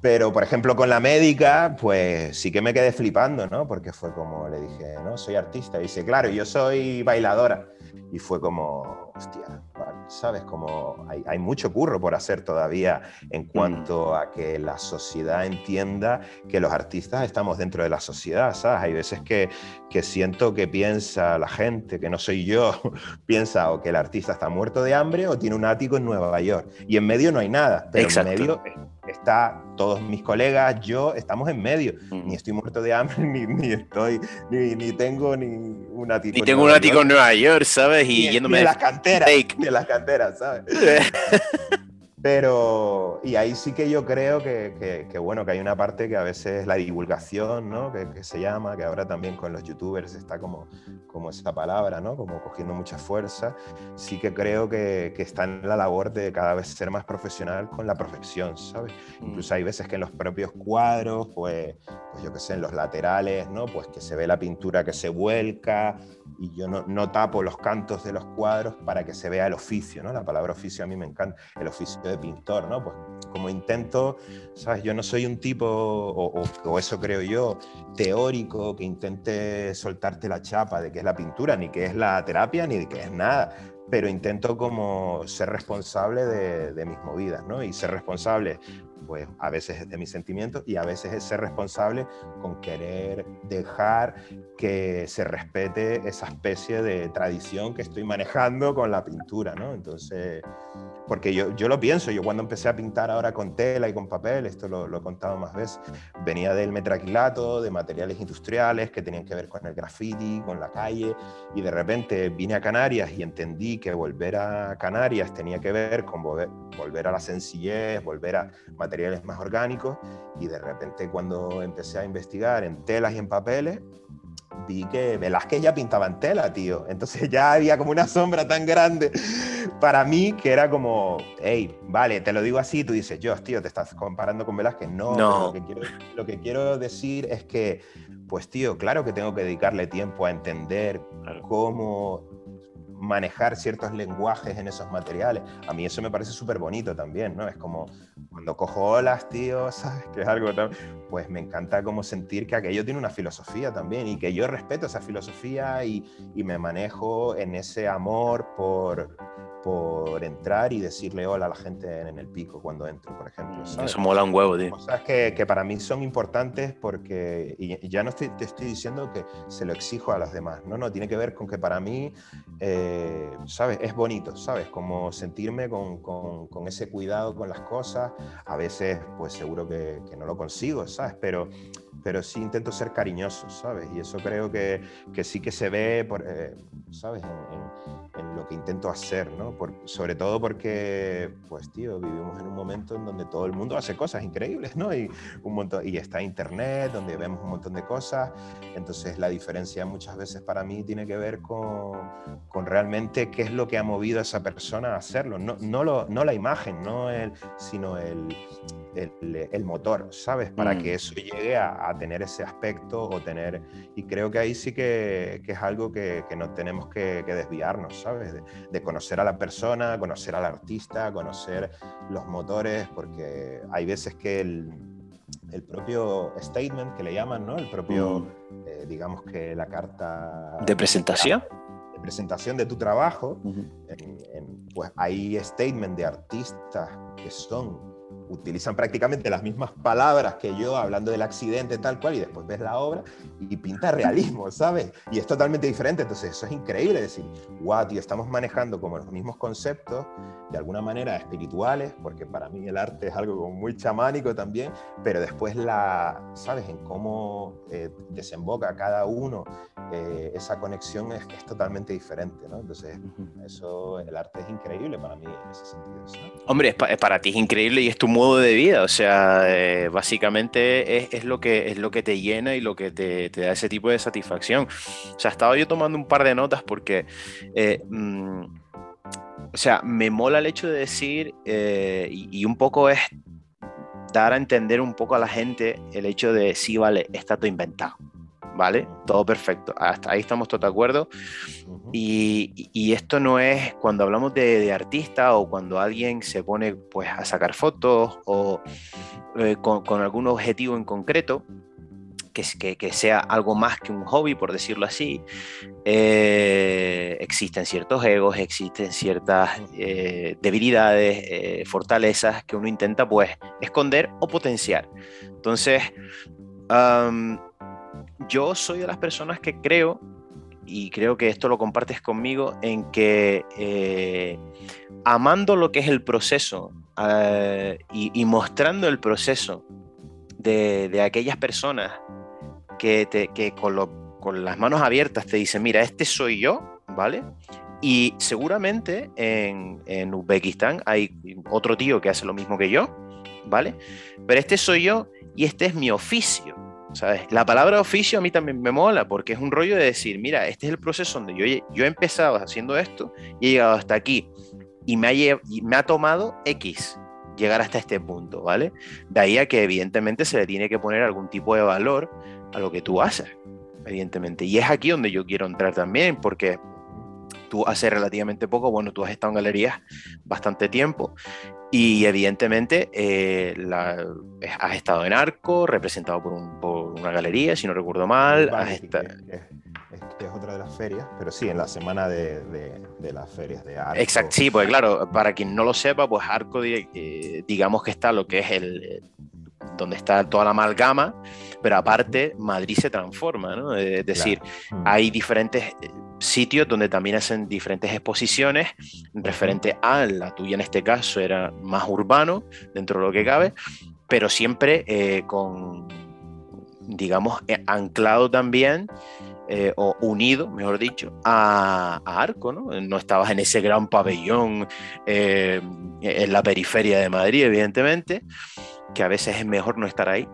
pero, por ejemplo, con la médica, pues sí que me quedé flipando, ¿no? Porque fue como, le dije, no, soy artista. Y dice, claro, yo soy bailadora. Y fue como, hostia, ¿sabes? Como hay, hay, mucho curro por hacer todavía en cuanto a que la sociedad entienda que los artistas estamos dentro de la sociedad, ¿sabes? Hay veces que, que siento que piensa la gente, que no soy yo, piensa o que el artista está muerto de hambre o tiene un ático en Nueva York. Y en medio no hay nada, pero en medio está todos mis colegas, yo, estamos en medio. Mm. Ni estoy muerto de hambre, ni, ni estoy, ni, ni, tengo ni un ático. Ni tengo un ático en Nueva York, ¿sabes? Y yéndome de las canteras. De las canteras, ¿sabes? Pero, y ahí sí que yo creo que, que, bueno, que hay una parte que a veces la divulgación, ¿no? Que, que, se llama, que ahora también con los youtubers está como, como esa palabra, ¿no? Como cogiendo mucha fuerza. Sí que creo que, está en la labor de cada vez ser más profesional con la perfección, ¿sabes? Mm. Incluso hay veces que en los propios cuadros, pues, pues yo qué sé, en los laterales, ¿no? Pues que se ve la pintura que se vuelca, y yo no, no, tapo los cantos de los cuadros para que se vea el oficio, ¿no? La palabra oficio a mí me encanta, el oficio de pintor, ¿no? Pues como intento, ¿sabes? Yo no soy un tipo, o, o, eso creo yo, teórico que intente soltarte la chapa de qué es la pintura, ni qué es la terapia, ni de qué es nada, pero intento como ser responsable de, de mis movidas, ¿no? Y ser responsable pues a veces es de mis sentimientos y a veces es ser responsable con querer dejar que se respete esa especie de tradición que estoy manejando con la pintura, ¿no? Entonces, porque yo, yo lo pienso, yo cuando empecé a pintar ahora con tela y con papel, esto lo, lo he contado más veces, venía del metraquilato, de materiales industriales que tenían que ver con el graffiti, con la calle, y de repente vine a Canarias y entendí que volver a Canarias tenía que ver con volver, volver, a la sencillez, volver a materiales más orgánicos y de repente cuando empecé a investigar en telas y en papeles, vi que Velázquez ya pintaba en tela, tío. Entonces ya había como una sombra tan grande para mí que era como, hey, vale, te lo digo así, tú dices, yo, tío, te estás comparando con Velázquez. No, no. Lo, que quiero, lo que quiero decir es que, pues, tío, claro que tengo que dedicarle tiempo a entender cómo manejar ciertos lenguajes en esos materiales. A mí eso me parece súper bonito también, ¿no? Es como cuando cojo olas, tío, ¿sabes? Que es algo tan... Pues me encanta como sentir que aquello tiene una filosofía también y que yo respeto esa filosofía y, y me manejo en ese amor por por entrar y decirle hola a la gente en, el pico cuando entro, por ejemplo. Eso mola un huevo, tío. Cosas que, que, para mí son importantes porque, y, ya no estoy, te estoy diciendo que se lo exijo a los demás, no, no, tiene que ver con que para mí, eh, ¿sabes? Es bonito, ¿sabes? Como sentirme con, con, con, ese cuidado con las cosas. A veces, pues seguro que, que no lo consigo, ¿sabes? Pero pero sí intento ser cariñoso, ¿sabes? Y eso creo que, que sí que se ve, por, eh, ¿sabes? En, en, lo que intento hacer, ¿no? Por, sobre todo porque, pues, tío, vivimos en un momento en donde todo el mundo hace cosas increíbles, ¿no? Y, un montón, y está Internet, donde vemos un montón de cosas. Entonces, la diferencia muchas veces para mí tiene que ver con, con realmente qué es lo que ha movido a esa persona a hacerlo. No, no, lo, no la imagen, no el, sino el, el, el motor, ¿sabes? Para mm. que eso llegue a, a, tener ese aspecto o tener... Y creo que ahí sí que, que es algo que, que, no tenemos que, que desviarnos, ¿sabes? De, de, conocer a la persona, conocer al artista, conocer los motores, porque hay veces que el, el propio statement que le llaman, ¿no? El propio, mm. eh, digamos que la carta... ¿De presentación? De presentación de tu trabajo, uh -huh. en, en, pues hay statement de artistas que son utilizan prácticamente las mismas palabras que yo hablando del accidente tal cual y después ves la obra y pinta realismo, ¿sabes? Y es totalmente diferente, entonces eso es increíble decir, wow, tío, estamos manejando como los mismos conceptos, de alguna manera espirituales, porque para mí el arte es algo como muy chamánico también, pero después la, ¿sabes? En cómo eh, desemboca cada uno eh, esa conexión es, es, totalmente diferente, ¿no? Entonces, eso, el arte es increíble para mí en ese sentido. ¿sabes? Hombre, es, pa para ti es increíble y es tu modo de vida, o sea, eh, básicamente es, es, lo que, es lo que te llena y lo que te, da ese tipo de satisfacción. O sea, estaba yo tomando un par de notas porque, eh, mmm, o sea, me mola el hecho de decir, eh, y, y, un poco es dar a entender un poco a la gente el hecho de, sí, vale, está todo inventado. ¿Vale? Todo perfecto. Hasta ahí estamos todos de acuerdo. Y, y, esto no es cuando hablamos de, de, artista o cuando alguien se pone pues, a sacar fotos o eh, con, con, algún objetivo en concreto, que, que, que, sea algo más que un hobby, por decirlo así. Eh, existen ciertos egos, existen ciertas eh, debilidades, eh, fortalezas que uno intenta pues esconder o potenciar. Entonces, um, yo soy de las personas que creo, y creo que esto lo compartes conmigo, en que eh, amando lo que es el proceso eh, y, mostrando el proceso de, aquellas personas que, con, las manos abiertas te dicen, mira, este soy yo, ¿vale? Y seguramente en, en Uzbekistán hay otro tío que hace lo mismo que yo, ¿vale? Pero este soy yo y este es mi oficio. La palabra oficio a mí también me mola porque es un rollo de decir, mira, este es el proceso donde yo, yo he empezado haciendo esto y he llegado hasta aquí y me ha, y me ha tomado X llegar hasta este punto, ¿vale? De ahí a que evidentemente se le tiene que poner algún tipo de valor a lo que tú haces, evidentemente. Y es aquí donde yo quiero entrar también porque tú hace relativamente poco, bueno, tú has estado en galerías bastante tiempo y evidentemente eh, la, has estado en Arco, representado por, un, por una galería, si no recuerdo mal. Vale, es, es, es, otra de las ferias, pero sí, en la semana de, de, de las ferias de Arco. Exacto, sí, pues claro, para quien no lo sepa, pues Arco, eh, digamos que está lo que es el donde está toda la amalgama, pero aparte Madrid se transforma, ¿no? Es decir, claro. hay diferentes eh, sitios donde también hacen diferentes exposiciones referente a la tuya en este caso era más urbano dentro de lo que cabe, pero siempre eh, con, digamos, eh, anclado también eh, o unido, mejor dicho, a, Arco, ¿no? No estabas en ese gran pabellón eh, en la periferia de Madrid, evidentemente, que a veces es mejor no estar ahí,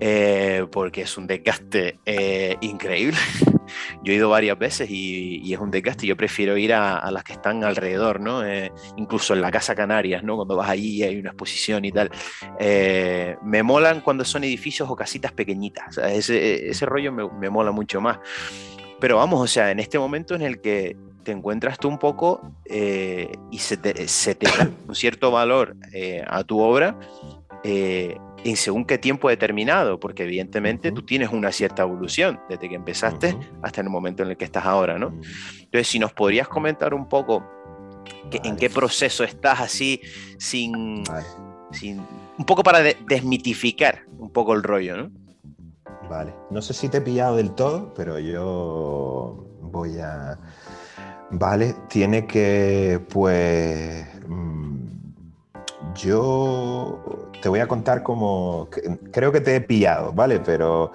eh, porque es un desgaste increíble. Yo he ido varias veces y, es un desgaste. Yo prefiero ir a, las que están alrededor, ¿no? incluso en la Casa Canarias, ¿no? Cuando vas allí y hay una exposición y tal. me molan cuando son edificios o casitas pequeñitas. ese, ese, rollo me, me mola mucho más. Pero vamos, o sea, en este momento en el que te encuentras tú un poco eh, y se te, da un cierto valor eh, a tu obra eh, en según qué tiempo determinado, porque evidentemente tú tienes una cierta evolución desde que empezaste hasta el momento en el que estás ahora, ¿no? Entonces, si nos podrías comentar un poco en qué proceso estás así, sin, sin un poco para desmitificar un poco el rollo, ¿no? Vale. No sé si te he pillado del todo, pero yo voy a... Vale, tiene que, pues... Mm, yo te voy a contar como... Creo que te he pillado, ¿vale? Pero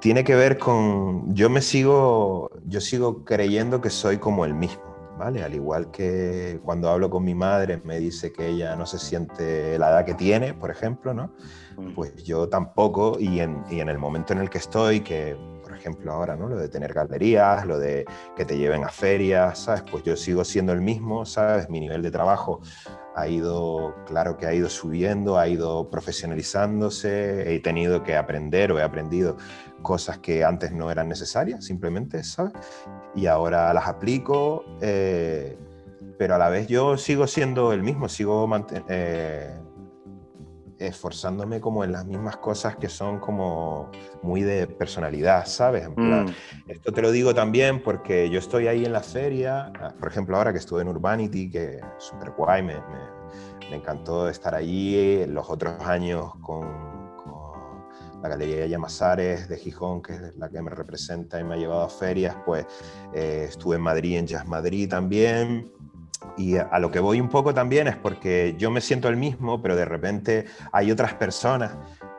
tiene que ver con... Yo me sigo... Yo sigo creyendo que soy como el mismo. ¿vale? Al igual que cuando hablo con mi madre me dice que ella no se siente la edad que tiene, por ejemplo, ¿no? Mm. Pues yo tampoco, y en, y en el momento en el que estoy, que por ejemplo ahora, ¿no? Lo de tener galerías, lo de que te lleven a ferias, ¿sabes? Pues yo sigo siendo el mismo, ¿sabes? Mi nivel de trabajo ha ido, claro que ha ido subiendo, ha ido profesionalizándose, he tenido que aprender o he aprendido cosas que antes no eran necesarias, simplemente, ¿sabes? Y ahora las aplico, eh, pero a la vez yo sigo siendo el mismo, sigo eh, esforzándome como en las mismas cosas que son como muy de personalidad, ¿sabes? Mm. esto te lo digo también porque yo estoy ahí en la feria, ah, por ejemplo ahora que estuve en Urbanity, que súper guay, me, me, encantó estar allí, los otros años con, la Galería Llamazares de Gijón, que es la que me representa y me ha llevado a ferias, pues eh, estuve en Madrid, en Jazz Madrid también, y a lo que voy un poco también es porque yo me siento el mismo, pero de repente hay otras personas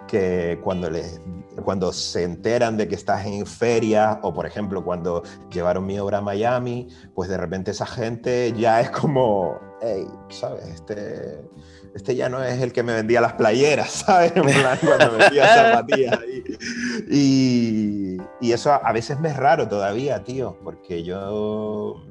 que cuando, les, cuando se enteran de que estás en feria o por ejemplo cuando llevaron mi obra a Miami, pues de repente esa gente ya es como, hey, ¿sabes? Este, este ya no es el que me vendía las playeras, ¿sabes? Cuando me vendía zapatillas. Y, y eso a veces me es raro todavía, tío, porque yo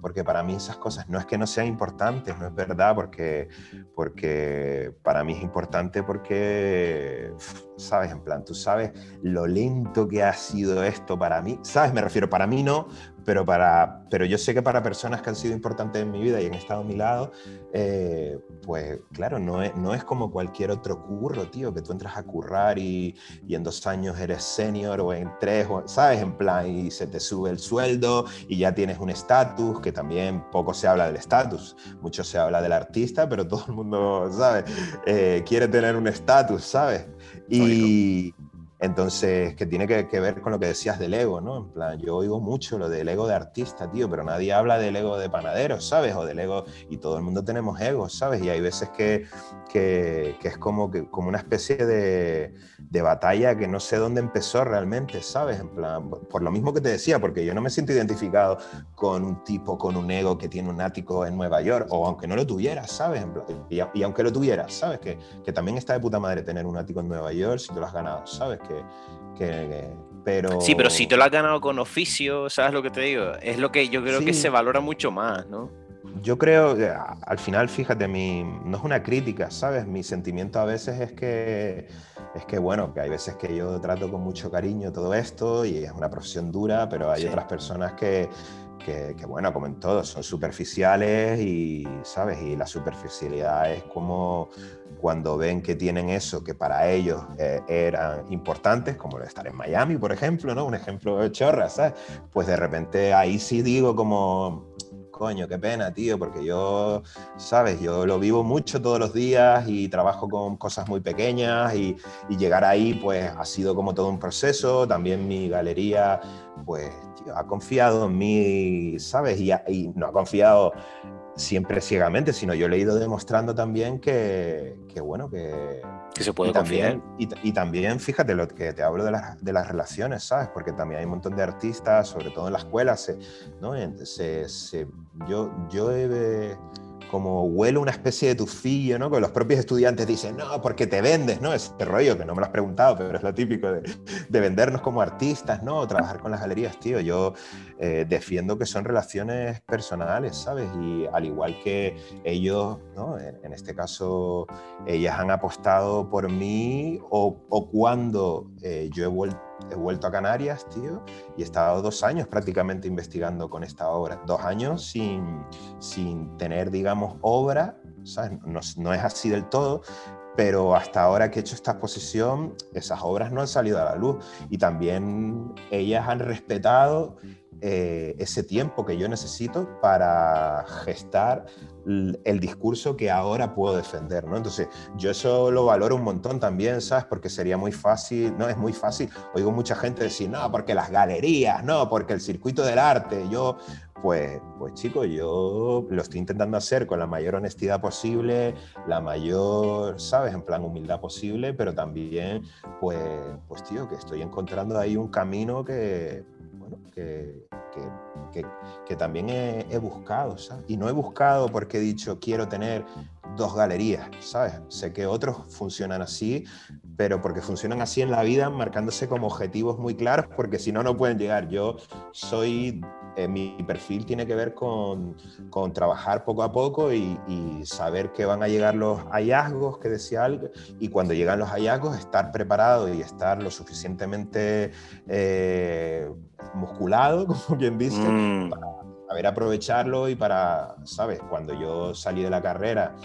porque para mí esas cosas no es que no sean importantes, no es verdad, porque, porque para mí es importante porque, sabes, en plan, tú sabes lo lento que ha sido esto para mí, sabes, me refiero, para mí no, pero, para, pero yo sé que para personas que han sido importantes en mi vida y han estado a mi lado, eh, pues claro, no es, no es como cualquier otro curro, tío, que tú entras a currar y, y en dos años eres senior o en tres, ¿sabes? En plan, y se te sube el sueldo y ya tienes un estatus, que también poco se habla del estatus, mucho se habla del artista, pero todo el mundo, ¿sabes? Eh, quiere tener un estatus, ¿sabes? Y... Entonces, que tiene que, ver con lo que decías del ego, ¿no? En plan, yo oigo mucho lo del ego de artista, tío, pero nadie habla del ego de panadero, ¿sabes? O del ego, y todo el mundo tenemos egos, ¿sabes? Y hay veces que, que, es como, que, como una especie de, de, batalla que no sé dónde empezó realmente, ¿sabes? En plan, por lo mismo que te decía, porque yo no me siento identificado con un tipo con un ego que tiene un ático en Nueva York, o aunque no lo tuviera, ¿sabes? y, y, aunque lo tuviera, ¿sabes? Que, que también está de puta madre tener un ático en Nueva York si tú lo has ganado, ¿sabes? que, pero... Sí, pero si te lo has ganado con oficio, ¿sabes lo que te digo? Es lo que yo creo que se valora mucho más, ¿no? Yo creo que al final, fíjate, mi, no es una crítica, ¿sabes? Mi sentimiento a veces es que, es que, bueno, que hay veces que yo trato con mucho cariño todo esto y es una profesión dura, pero hay otras personas que, que, bueno, como en todo, son superficiales y, ¿sabes? Y la superficialidad es como cuando ven que tienen eso que para ellos eh, eran importantes, como estar en Miami, por ejemplo, ¿no? Un ejemplo de chorra, ¿sabes? Pues de repente ahí sí digo como, coño, qué pena, tío, porque yo, sabes, yo lo vivo mucho todos los días y trabajo con cosas muy pequeñas y, llegar ahí, pues ha sido como todo un proceso. También mi galería, pues, tío, ha confiado en mí, ¿sabes? Y, y no ha confiado siempre ciegamente, sino yo le he ido demostrando también que, que bueno, que, que se puede y también, y, también, fíjate, lo que te hablo de, de, las relaciones, ¿sabes? Porque también hay un montón de artistas, sobre todo en la escuela, se, ¿no? se, se, yo, yo he como huelo una especie de tufillo, ¿no? Que los propios estudiantes dicen, no, porque te vendes, ¿no? Ese rollo que no me lo has preguntado, pero es lo típico de, de vendernos como artistas, ¿no? O trabajar con las galerías, tío. Yo eh, defiendo que son relaciones personales, ¿sabes? Y al igual que ellos, ¿no? En, este caso, ellas han apostado por mí o, o cuando eh, yo he vuelto he vuelto a Canarias, tío, y he estado dos años prácticamente investigando con esta obra. Dos años sin, sin tener, digamos, obra, ¿sabes? No, es así del todo, pero hasta ahora que he hecho esta exposición, esas obras no han salido a la luz y también ellas han respetado eh, ese tiempo que yo necesito para gestar el discurso que ahora puedo defender, ¿no? Entonces, yo eso lo valoro un montón también, ¿sabes? Porque sería muy fácil, no, es muy fácil, oigo mucha gente decir, no, porque las galerías, no, porque el circuito del arte, yo, pues, pues chicos, yo lo estoy intentando hacer con la mayor honestidad posible, la mayor, ¿sabes? En plan humildad posible, pero también, pues, pues tío, que estoy encontrando ahí un camino que, que, que, que, también he, buscado, ¿sabes? Y no he buscado porque he dicho quiero tener dos galerías, ¿sabes? Sé que otros funcionan así, pero porque funcionan así en la vida, marcándose como objetivos muy claros, porque si no, no pueden llegar. Yo soy, eh, mi perfil tiene que ver con, con trabajar poco a poco y, saber que van a llegar los hallazgos, que decía algo, y cuando llegan los hallazgos, estar preparado y estar lo suficientemente eh, musculado, como quien dice, mm. para saber aprovecharlo y para, ¿sabes? Cuando yo salí de la carrera,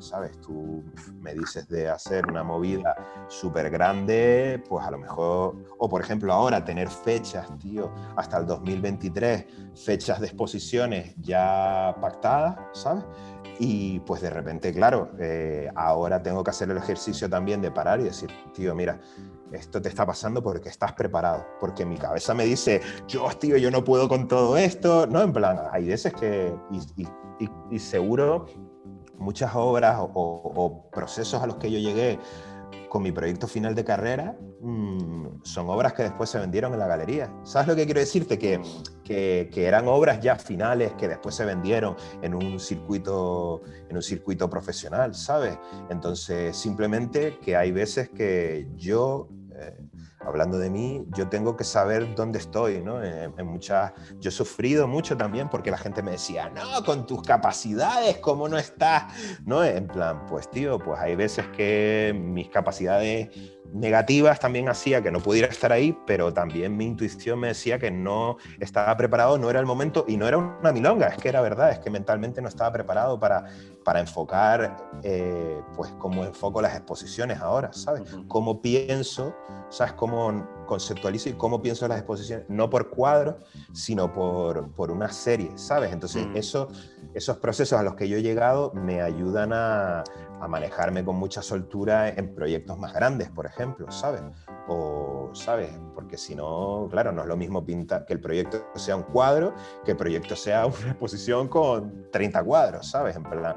¿sabes? Tú me dices de hacer una movida súper grande, pues a lo mejor, o por ejemplo ahora tener fechas, tío, hasta el 2023, fechas de exposiciones ya pactadas, ¿sabes? Y pues de repente, claro, eh, ahora tengo que hacer el ejercicio también de parar y decir, tío, mira, esto te está pasando porque estás preparado, porque mi cabeza me dice, yo, tío, yo no puedo con todo esto, ¿no? En plan, hay veces que, y, seguro muchas obras o, procesos a los que yo llegué con mi proyecto final de carrera mm, son obras que después se vendieron en la galería. ¿Sabes lo que quiero decirte? Que, que, que, eran obras ya finales que después se vendieron en un circuito, en un circuito profesional, ¿sabes? Entonces, simplemente que hay veces que yo hablando de mí, yo tengo que saber dónde estoy, ¿no? En, muchas, yo he sufrido mucho también porque la gente me decía, no, con tus capacidades, ¿cómo no estás? ¿No? En plan, pues tío, pues hay veces que mis capacidades negativas también hacía que no pudiera estar ahí, pero también mi intuición me decía que no estaba preparado, no era el momento y no era una milonga, es que era verdad, es que mentalmente no estaba preparado para, para enfocar, eh, pues cómo enfoco las exposiciones ahora, ¿sabes? Cómo pienso, ¿sabes? Cómo conceptualizo y cómo pienso las exposiciones, no por cuadros, sino por, por una serie, ¿sabes? Entonces, mm. eso, esos procesos a los que yo he llegado me ayudan a, a manejarme con mucha soltura en proyectos más grandes, por ejemplo, ¿sabes? O, ¿sabes? Porque si no, claro, no es lo mismo pintar que el proyecto sea un cuadro, que el proyecto sea una exposición con 30 cuadros, ¿sabes? En plan,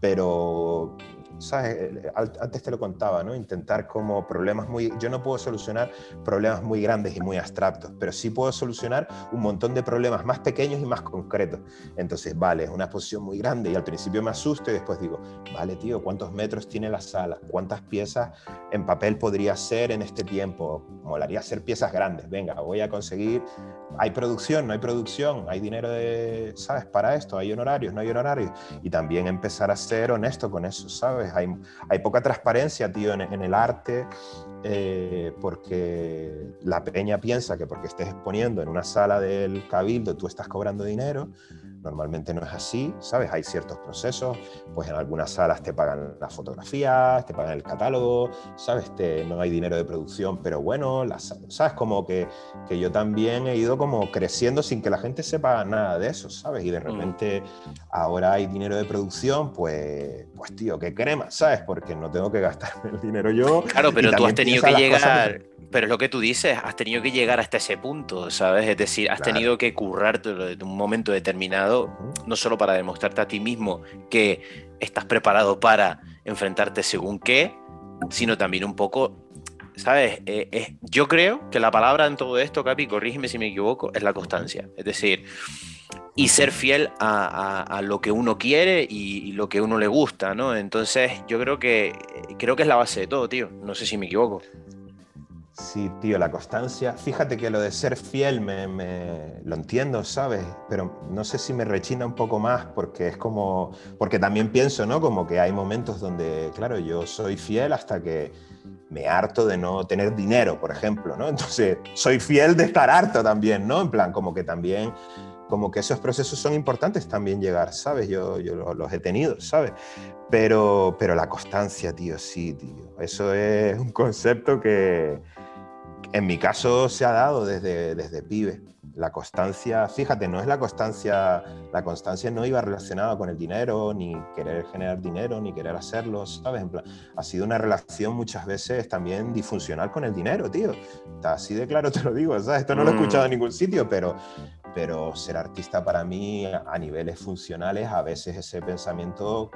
pero ¿sabes? Eh, antes te lo contaba, ¿no? Intentar como problemas muy... Yo no puedo solucionar problemas muy grandes y muy abstractos, pero sí puedo solucionar un montón de problemas más pequeños y más concretos. Entonces, vale, es una exposición muy grande y al principio me asusto y después digo, vale, tío, ¿cuántos metros tiene la sala? ¿Cuántas piezas en papel podría ser en este tiempo? Molaría hacer piezas grandes. Venga, voy a conseguir... Hay producción, no hay producción, hay dinero de, ¿sabes? Para esto, hay honorarios, no hay honorarios. Y también empezar a ser honesto con eso, ¿sabes? Hay, poca transparencia, tío, en, el arte, eh, porque la peña piensa que porque estés exponiendo en una sala del cabildo tú estás cobrando dinero, Normalmente no es así, ¿sabes? Hay ciertos procesos, pues en algunas salas te pagan las fotografías, te pagan el catálogo, ¿sabes? no hay dinero de producción, pero bueno, ¿sabes? Como que, que, yo también he ido como creciendo sin que la gente sepa nada de eso, ¿sabes? Y de mm. repente ahora hay dinero de producción, pues, pues tío, qué crema, ¿sabes? Porque no tengo que gastar el dinero yo. Claro, pero tú has tenido que llegar pero es lo que tú dices, has tenido que llegar hasta ese punto, ¿sabes? Es decir, has tenido que currarte en un momento determinado, no solo para demostrarte a ti mismo que estás preparado para enfrentarte según qué, sino también un poco, ¿sabes? Eh, yo creo que la palabra en todo esto, Capi, corrígeme si me equivoco, es la constancia. Es decir, y ser fiel a, lo que uno quiere y, y, lo que uno le gusta, ¿no? Entonces, yo creo que creo que es la base de todo, tío. No sé si me equivoco. Sí, tío, la constancia. Fíjate que lo de ser fiel me, lo entiendo, ¿sabes? Pero no sé si me rechina un poco más porque es como, porque también pienso, ¿no? Como que hay momentos donde, claro, yo soy fiel hasta que me harto de no tener dinero, por ejemplo, ¿no? Entonces, soy fiel de estar harto también, ¿no? En plan, como que también, como que esos procesos son importantes también llegar, ¿sabes? Yo, yo los he tenido, ¿sabes? Pero, pero la constancia, tío, sí, tío. Eso es un concepto que en mi caso se ha dado desde, desde pibe. La constancia, fíjate, no es la constancia, la constancia no iba relacionada con el dinero, ni querer generar dinero, ni querer hacerlo, ¿sabes? En plan, ha sido una relación muchas veces también disfuncional con el dinero, tío. Así de claro te lo digo, ¿sabes? Esto no lo he escuchado en mm. ningún sitio, pero, pero ser artista para mí a niveles funcionales, a veces ese pensamiento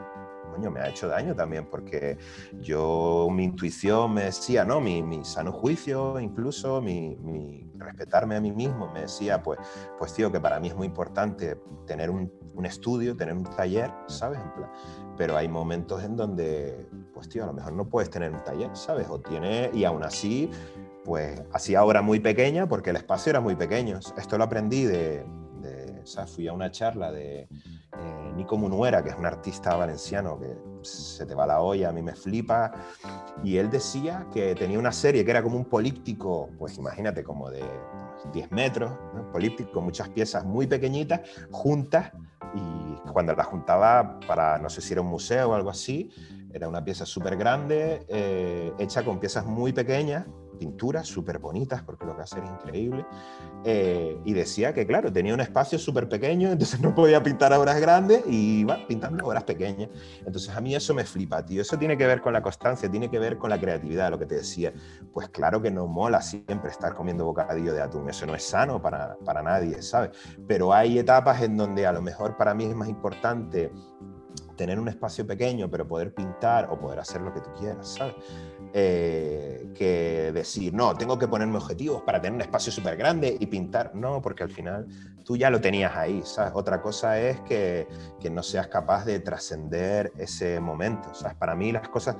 me ha hecho daño también, porque yo, mi intuición me decía, ¿no? Mi, mi sano juicio, incluso, mi, mi, respetarme a mí mismo, me decía, pues, pues tío, que para mí es muy importante tener un, un estudio, tener un taller, ¿sabes? En pero hay momentos en donde, pues tío, a lo mejor no puedes tener un taller, ¿sabes? O tiene, y aún así, pues hacía obra muy pequeña porque el espacio era muy pequeño. Esto lo aprendí de o fui a una charla de eh, Nico Munuera, que es un artista valenciano que se te va la olla, a mí me flipa, y él decía que tenía una serie que era como un políptico, pues imagínate, como de 10 metros, políptico, con muchas piezas muy pequeñitas, juntas, y cuando las juntaba para, no sé si era un museo o algo así, era una pieza súper grande, eh, hecha con piezas muy pequeñas, pinturas súper bonitas, porque lo que hace es increíble. Eh, y decía que, claro, tenía un espacio súper pequeño, entonces no podía pintar obras grandes y iba pintando obras pequeñas. Entonces a mí eso me flipa, tío. Eso tiene que ver con la constancia, tiene que ver con la creatividad, lo que te decía. Pues claro que no mola siempre estar comiendo bocadillo de atún, eso no es sano para, para nadie, ¿sabes? Pero hay etapas en donde a lo mejor para mí es más importante tener un espacio pequeño, pero poder pintar o poder hacer lo que tú quieras, ¿sabes? Eh, que decir, no, tengo que ponerme objetivos para tener un espacio súper grande y pintar. No, porque al final tú ya lo tenías ahí, ¿sabes? Otra cosa es que, que no seas capaz de trascender ese momento, ¿sabes? Para mí las cosas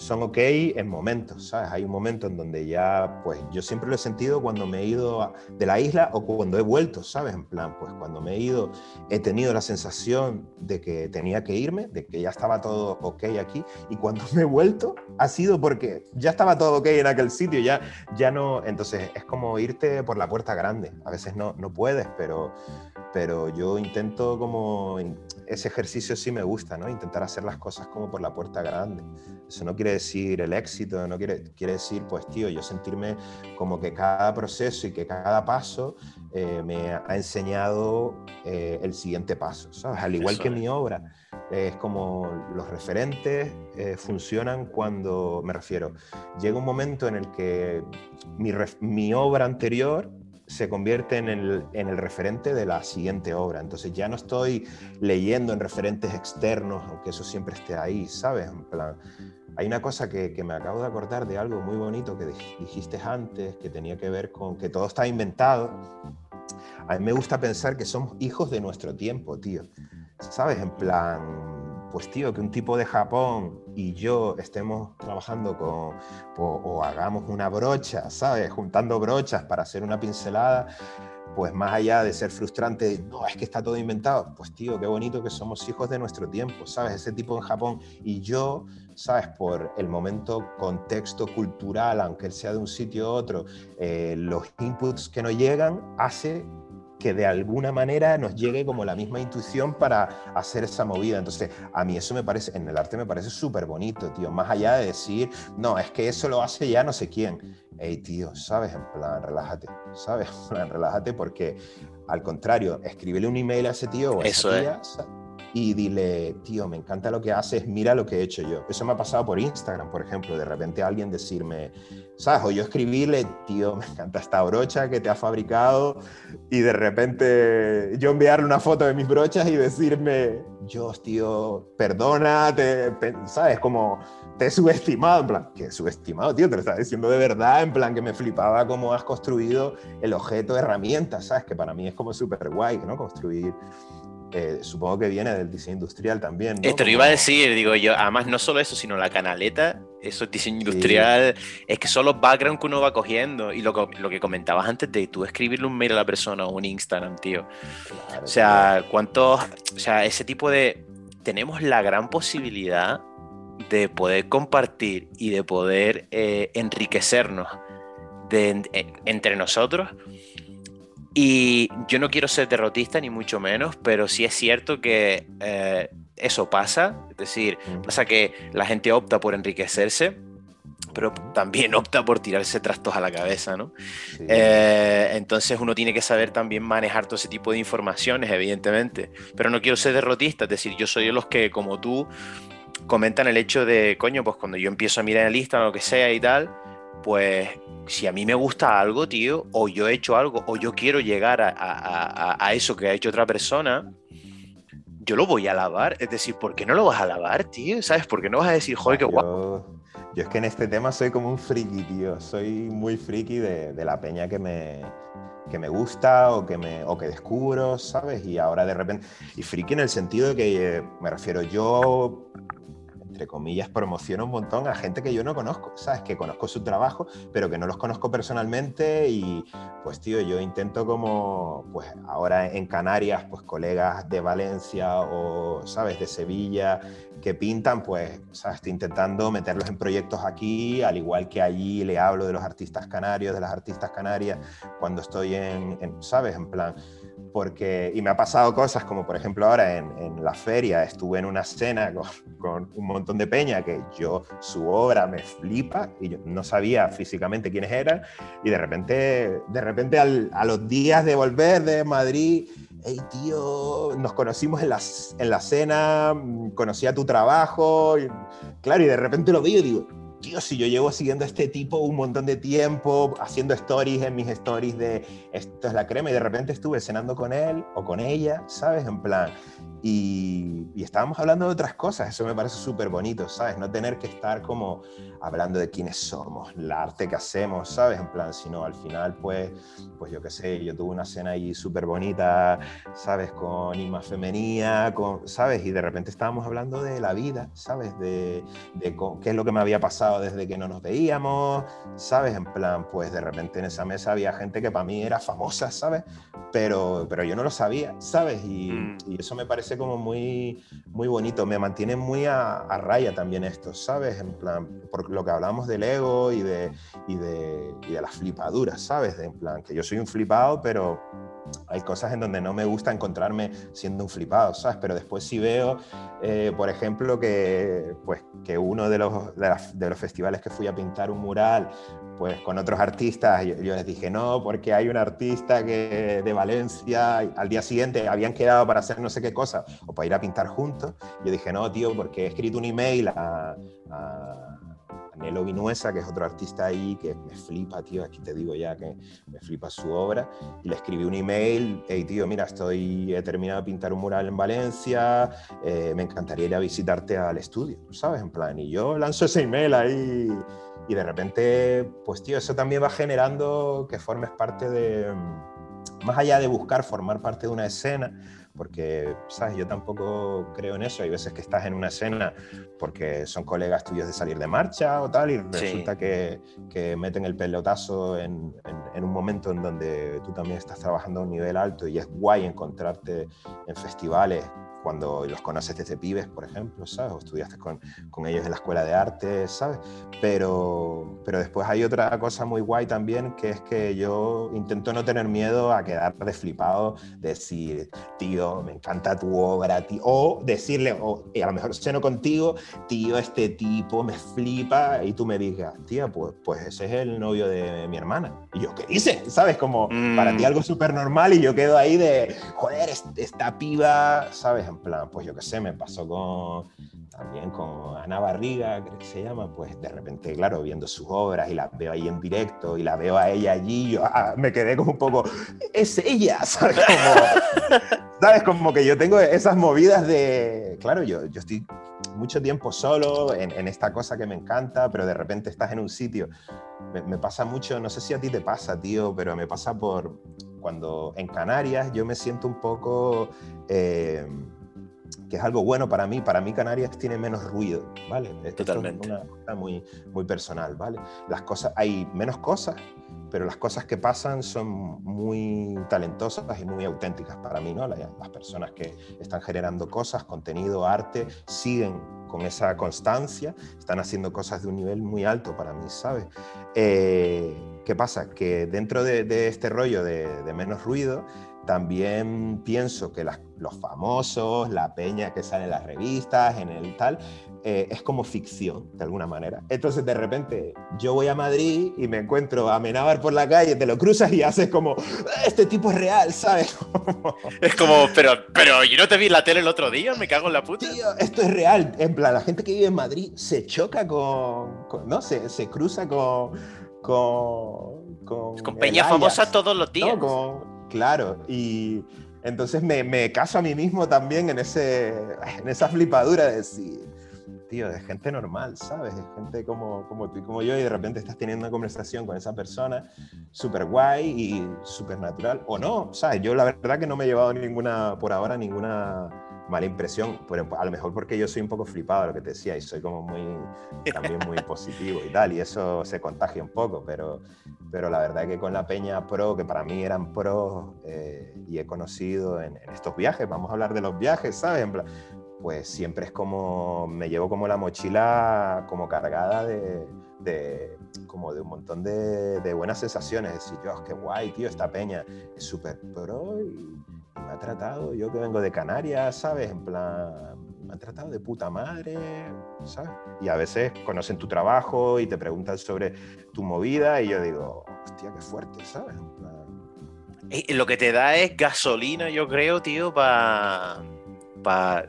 son ok en momentos, ¿sabes? Hay un momento en donde ya, pues yo siempre lo he sentido cuando me he ido de la isla o cuando he vuelto, ¿sabes? En plan, pues cuando me he ido he tenido la sensación de que tenía que irme, de que ya estaba todo ok aquí y cuando me he vuelto ha sido porque ya estaba todo ok en aquel sitio, ya, ya no, entonces es como irte por la puerta grande, a veces no, no puedes, pero, pero yo intento como, ese ejercicio sí me gusta, ¿no? Intentar hacer las cosas como por la puerta grande. Eso no quiere decir el éxito, no quiere, quiere decir, pues tío, yo sentirme como que cada proceso y que cada paso eh, me ha enseñado eh, el siguiente paso, ¿sabes? Al igual que mi obra. Es como los referentes eh, funcionan cuando, me refiero, llega un momento en el que mi, mi obra anterior se convierte en el, en el, referente de la siguiente obra. Entonces ya no estoy leyendo en referentes externos, aunque eso siempre esté ahí, ¿sabes? En plan, hay una cosa que, me acabo de acordar de algo muy bonito que dijiste antes, que tenía que ver con que todo está inventado. A mí me gusta pensar que somos hijos de nuestro tiempo, tío. ¿Sabes? En plan, pues tío, que un tipo de Japón y yo estemos trabajando con, o hagamos una brocha, ¿sabes? Juntando brochas para hacer una pincelada, pues más allá de ser frustrante, no, es que está todo inventado, pues tío, qué bonito que somos hijos de nuestro tiempo, ¿sabes? Ese tipo en Japón y yo, ¿sabes? Por el momento, contexto cultural, aunque sea de un sitio u otro, eh, los inputs que nos llegan, hace que de alguna manera nos llegue como la misma intuición para hacer esa movida. Entonces, a mí eso me parece, en el arte me parece súper bonito, tío. Más allá de decir, no, es que eso lo hace ya no sé quién. Ey, tío, ¿sabes? En plan, relájate, ¿sabes? En plan, relájate porque, al contrario, escríbele un email a ese tío o a Eso esa tía, y dile, tío, me encanta lo que haces, mira lo que he hecho yo. Eso me ha pasado por Instagram, por ejemplo, de repente alguien decirme, ¿sabes? O yo escribirle, tío, me encanta esta brocha que te ha fabricado, y de repente yo enviarle una foto de mis brochas y decirme, yo, tío, perdona, te, ¿sabes? Como te he subestimado, en plan, que subestimado, tío, te lo estaba diciendo de verdad, en plan, que me flipaba cómo has construido el objeto herramientas, ¿sabes? Que para mí es como súper guay, ¿no? Construir supongo que viene del diseño industrial también. ¿no? Esto lo iba a decir, digo yo, además no solo eso, sino la canaleta, eso es diseño industrial, es que son los backgrounds que uno va cogiendo y lo, lo, que comentabas antes de tú escribirle un mail a la persona o un Instagram, tío. o sea, cuántos, o sea, ese tipo de... Tenemos la gran posibilidad de poder compartir y de poder eh, enriquecernos de, entre nosotros y yo no quiero ser derrotista, ni mucho menos, pero sí es cierto que eh, eso pasa. Es decir, pasa que la gente opta por enriquecerse, pero también opta por tirarse trastos a la cabeza, ¿no? Eh, entonces uno tiene que saber también manejar todo ese tipo de informaciones, evidentemente. Pero no quiero ser derrotista, es decir, yo soy de los que, como tú, comentan el hecho de, coño, pues cuando yo empiezo a mirar en lista o lo que sea y tal, pues si a mí me gusta algo, tío, o yo he hecho algo, o yo quiero llegar a, eso que ha hecho otra persona, yo lo voy a alabar. Es decir, ¿por qué no lo vas a alabar, tío? ¿Sabes? ¿Por qué no vas a decir, joder, qué guapo? Yo es que en este tema soy como un friki, tío. Soy muy friki de, la peña que me, que me gusta o que, me, o que descubro, ¿sabes? Y ahora de repente... Y friki en el sentido de que, eh, me refiero, yo entre comillas, promociona un montón a gente que yo no conozco, ¿sabes? Que conozco su trabajo, pero que no los conozco personalmente y pues, tío, yo intento como, pues ahora en Canarias, pues colegas de Valencia o, ¿sabes? De Sevilla que pintan, pues, ¿sabes? Estoy intentando meterlos en proyectos aquí, al igual que allí le hablo de los artistas canarios, de las artistas canarias, cuando estoy en, en ¿sabes? En plan porque, y me ha pasado cosas como por ejemplo ahora en, la feria estuve en una cena con, un montón de peña que yo, su obra me flipa y yo no sabía físicamente quiénes eran y de repente, de repente a los días de volver de Madrid, hey tío, nos conocimos en la, en la cena, mm, conocía tu trabajo, claro, y de repente lo vi y digo, tío, si yo llevo siguiendo a este tipo un montón de tiempo, haciendo stories en mis stories de esto es la crema, y de repente estuve cenando con él o con ella, ¿sabes? En plan, y, y estábamos hablando de otras cosas, eso me parece súper bonito, ¿sabes? No tener que estar como hablando de quiénes somos, el arte que hacemos, ¿sabes? En plan, sino al final, pues, pues yo qué sé, yo tuve una cena ahí súper bonita, ¿sabes? Con Inma Femenía, con, ¿sabes? Y de repente estábamos hablando de la vida, ¿sabes? De, de qué es lo que me había pasado desde que no nos veíamos, ¿sabes? En plan, pues de repente en esa mesa había gente que para mí era famosa, ¿sabes? Pero, pero yo no lo sabía, ¿sabes? Y, mm. y eso me parece como muy, muy bonito, me mantiene muy a, raya también esto, ¿sabes? En plan, porque lo que hablamos del ego y de, y de, y de las flipaduras, ¿sabes? De, en plan, que yo soy un flipado, pero hay cosas en donde no me gusta encontrarme siendo un flipado, ¿sabes? Pero después sí veo, eh, por ejemplo, que, pues, que uno de los, de, los festivales que fui a pintar un mural, pues con otros artistas, yo, les dije, no, porque hay un artista que, de Valencia, al día siguiente habían quedado para hacer no sé qué cosa, o para ir a pintar juntos. Yo dije, no, tío, porque he escrito un email a Nelo Vinuesa, que es otro artista ahí que me flipa, tío, aquí te digo ya que me flipa su obra, y le escribí un email, hey tío, mira, estoy, he terminado de pintar un mural en Valencia, eh, me encantaría ir a visitarte al estudio, ¿sabes? En plan, y yo lanzo ese email ahí y de repente, pues tío, eso también va generando que formes parte de, más allá de buscar formar parte de una escena, porque, ¿sabes? Yo tampoco creo en eso. Hay veces que estás en una escena porque son colegas tuyos de salir de marcha o tal, y resulta que, que, meten el pelotazo en, en, un momento en donde tú también estás trabajando a un nivel alto y es guay encontrarte en festivales cuando los conoces desde pibes, por ejemplo, ¿sabes? O estudiaste con, con, ellos en la escuela de arte, ¿sabes? Pero, pero después hay otra cosa muy guay también, que es que yo intento no tener miedo a quedar desflipado, decir, tío, me encanta tu obra, tío, o decirle, o a lo mejor ceno contigo, tío, este tipo me flipa, y tú me digas, tía, pues, pues ese es el novio de mi hermana. Y yo, ¿qué hice? ¿Sabes? Como para ti mm. algo súper normal y yo quedo ahí de, joder, esta piba, ¿sabes? En plan, pues yo qué sé, me pasó con también con Ana Barriga, creo que se llama, pues de repente, claro, viendo sus obras y la veo ahí en directo y la veo a ella allí, yo ah, me quedé como un poco, es ella, ¿sabes? Como, que yo tengo esas movidas de, claro, yo, yo estoy mucho tiempo solo en, en esta cosa que me encanta, pero de repente estás en un sitio. Me, me, pasa mucho, no sé si a ti te pasa, tío, pero me pasa por cuando en Canarias yo me siento un poco... Eh, que es algo bueno para mí. Para mí Canarias tiene menos ruido, ¿vale? Totalmente. Es una cosa muy, muy personal, ¿vale? Las cosas, hay menos cosas, pero las cosas que pasan son muy talentosas y muy auténticas para mí, ¿no? Las personas que están generando cosas, contenido, arte, siguen con esa constancia, están haciendo cosas de un nivel muy alto para mí, ¿sabes? Eh, ¿Qué pasa? Que dentro de, este rollo de, de menos ruido, también pienso que los famosos, la peña que sale en las revistas, en el tal, eh, es como ficción, de alguna manera. Entonces, de repente, yo voy a Madrid y me encuentro a Menábar por la calle, te lo cruzas y haces como, este tipo es real, ¿sabes? es como, pero, pero yo no te vi en la tele el otro día, me cago en la puta. Tío, esto es real. En plan, la gente que vive en Madrid se choca con, ¿no? Se, se cruza con... Con, con, con peña famosa todos los días. Claro, y entonces me, me, caso a mí mismo también en, ese, en esa flipadura de decir, tío, de gente normal, ¿sabes? De gente como, como tú y como yo, y de repente estás teniendo una conversación con esa persona súper guay y súper natural, o no, ¿sabes? Yo la verdad que no me he llevado ninguna, por ahora, ninguna mala impresión, pero a lo mejor porque yo soy un poco flipado, lo que te decía, y soy como muy, también muy positivo y tal, y eso se contagia un poco, pero, pero la verdad es que con la peña pro, que para mí eran pro eh, y he conocido en, estos viajes, vamos a hablar de los viajes, ¿sabes? pues siempre es como, me llevo como la mochila como cargada de, de como de un montón de, de buenas sensaciones, decir, Dios, qué guay, tío, esta peña es súper pro y me ha tratado, yo que vengo de Canarias, ¿sabes? En plan, me ha tratado de puta madre, ¿sabes? Y a veces conocen tu trabajo y te preguntan sobre tu movida y yo digo, hostia, qué fuerte, ¿sabes? Lo que te da es gasolina, yo creo, tío, para... Pa,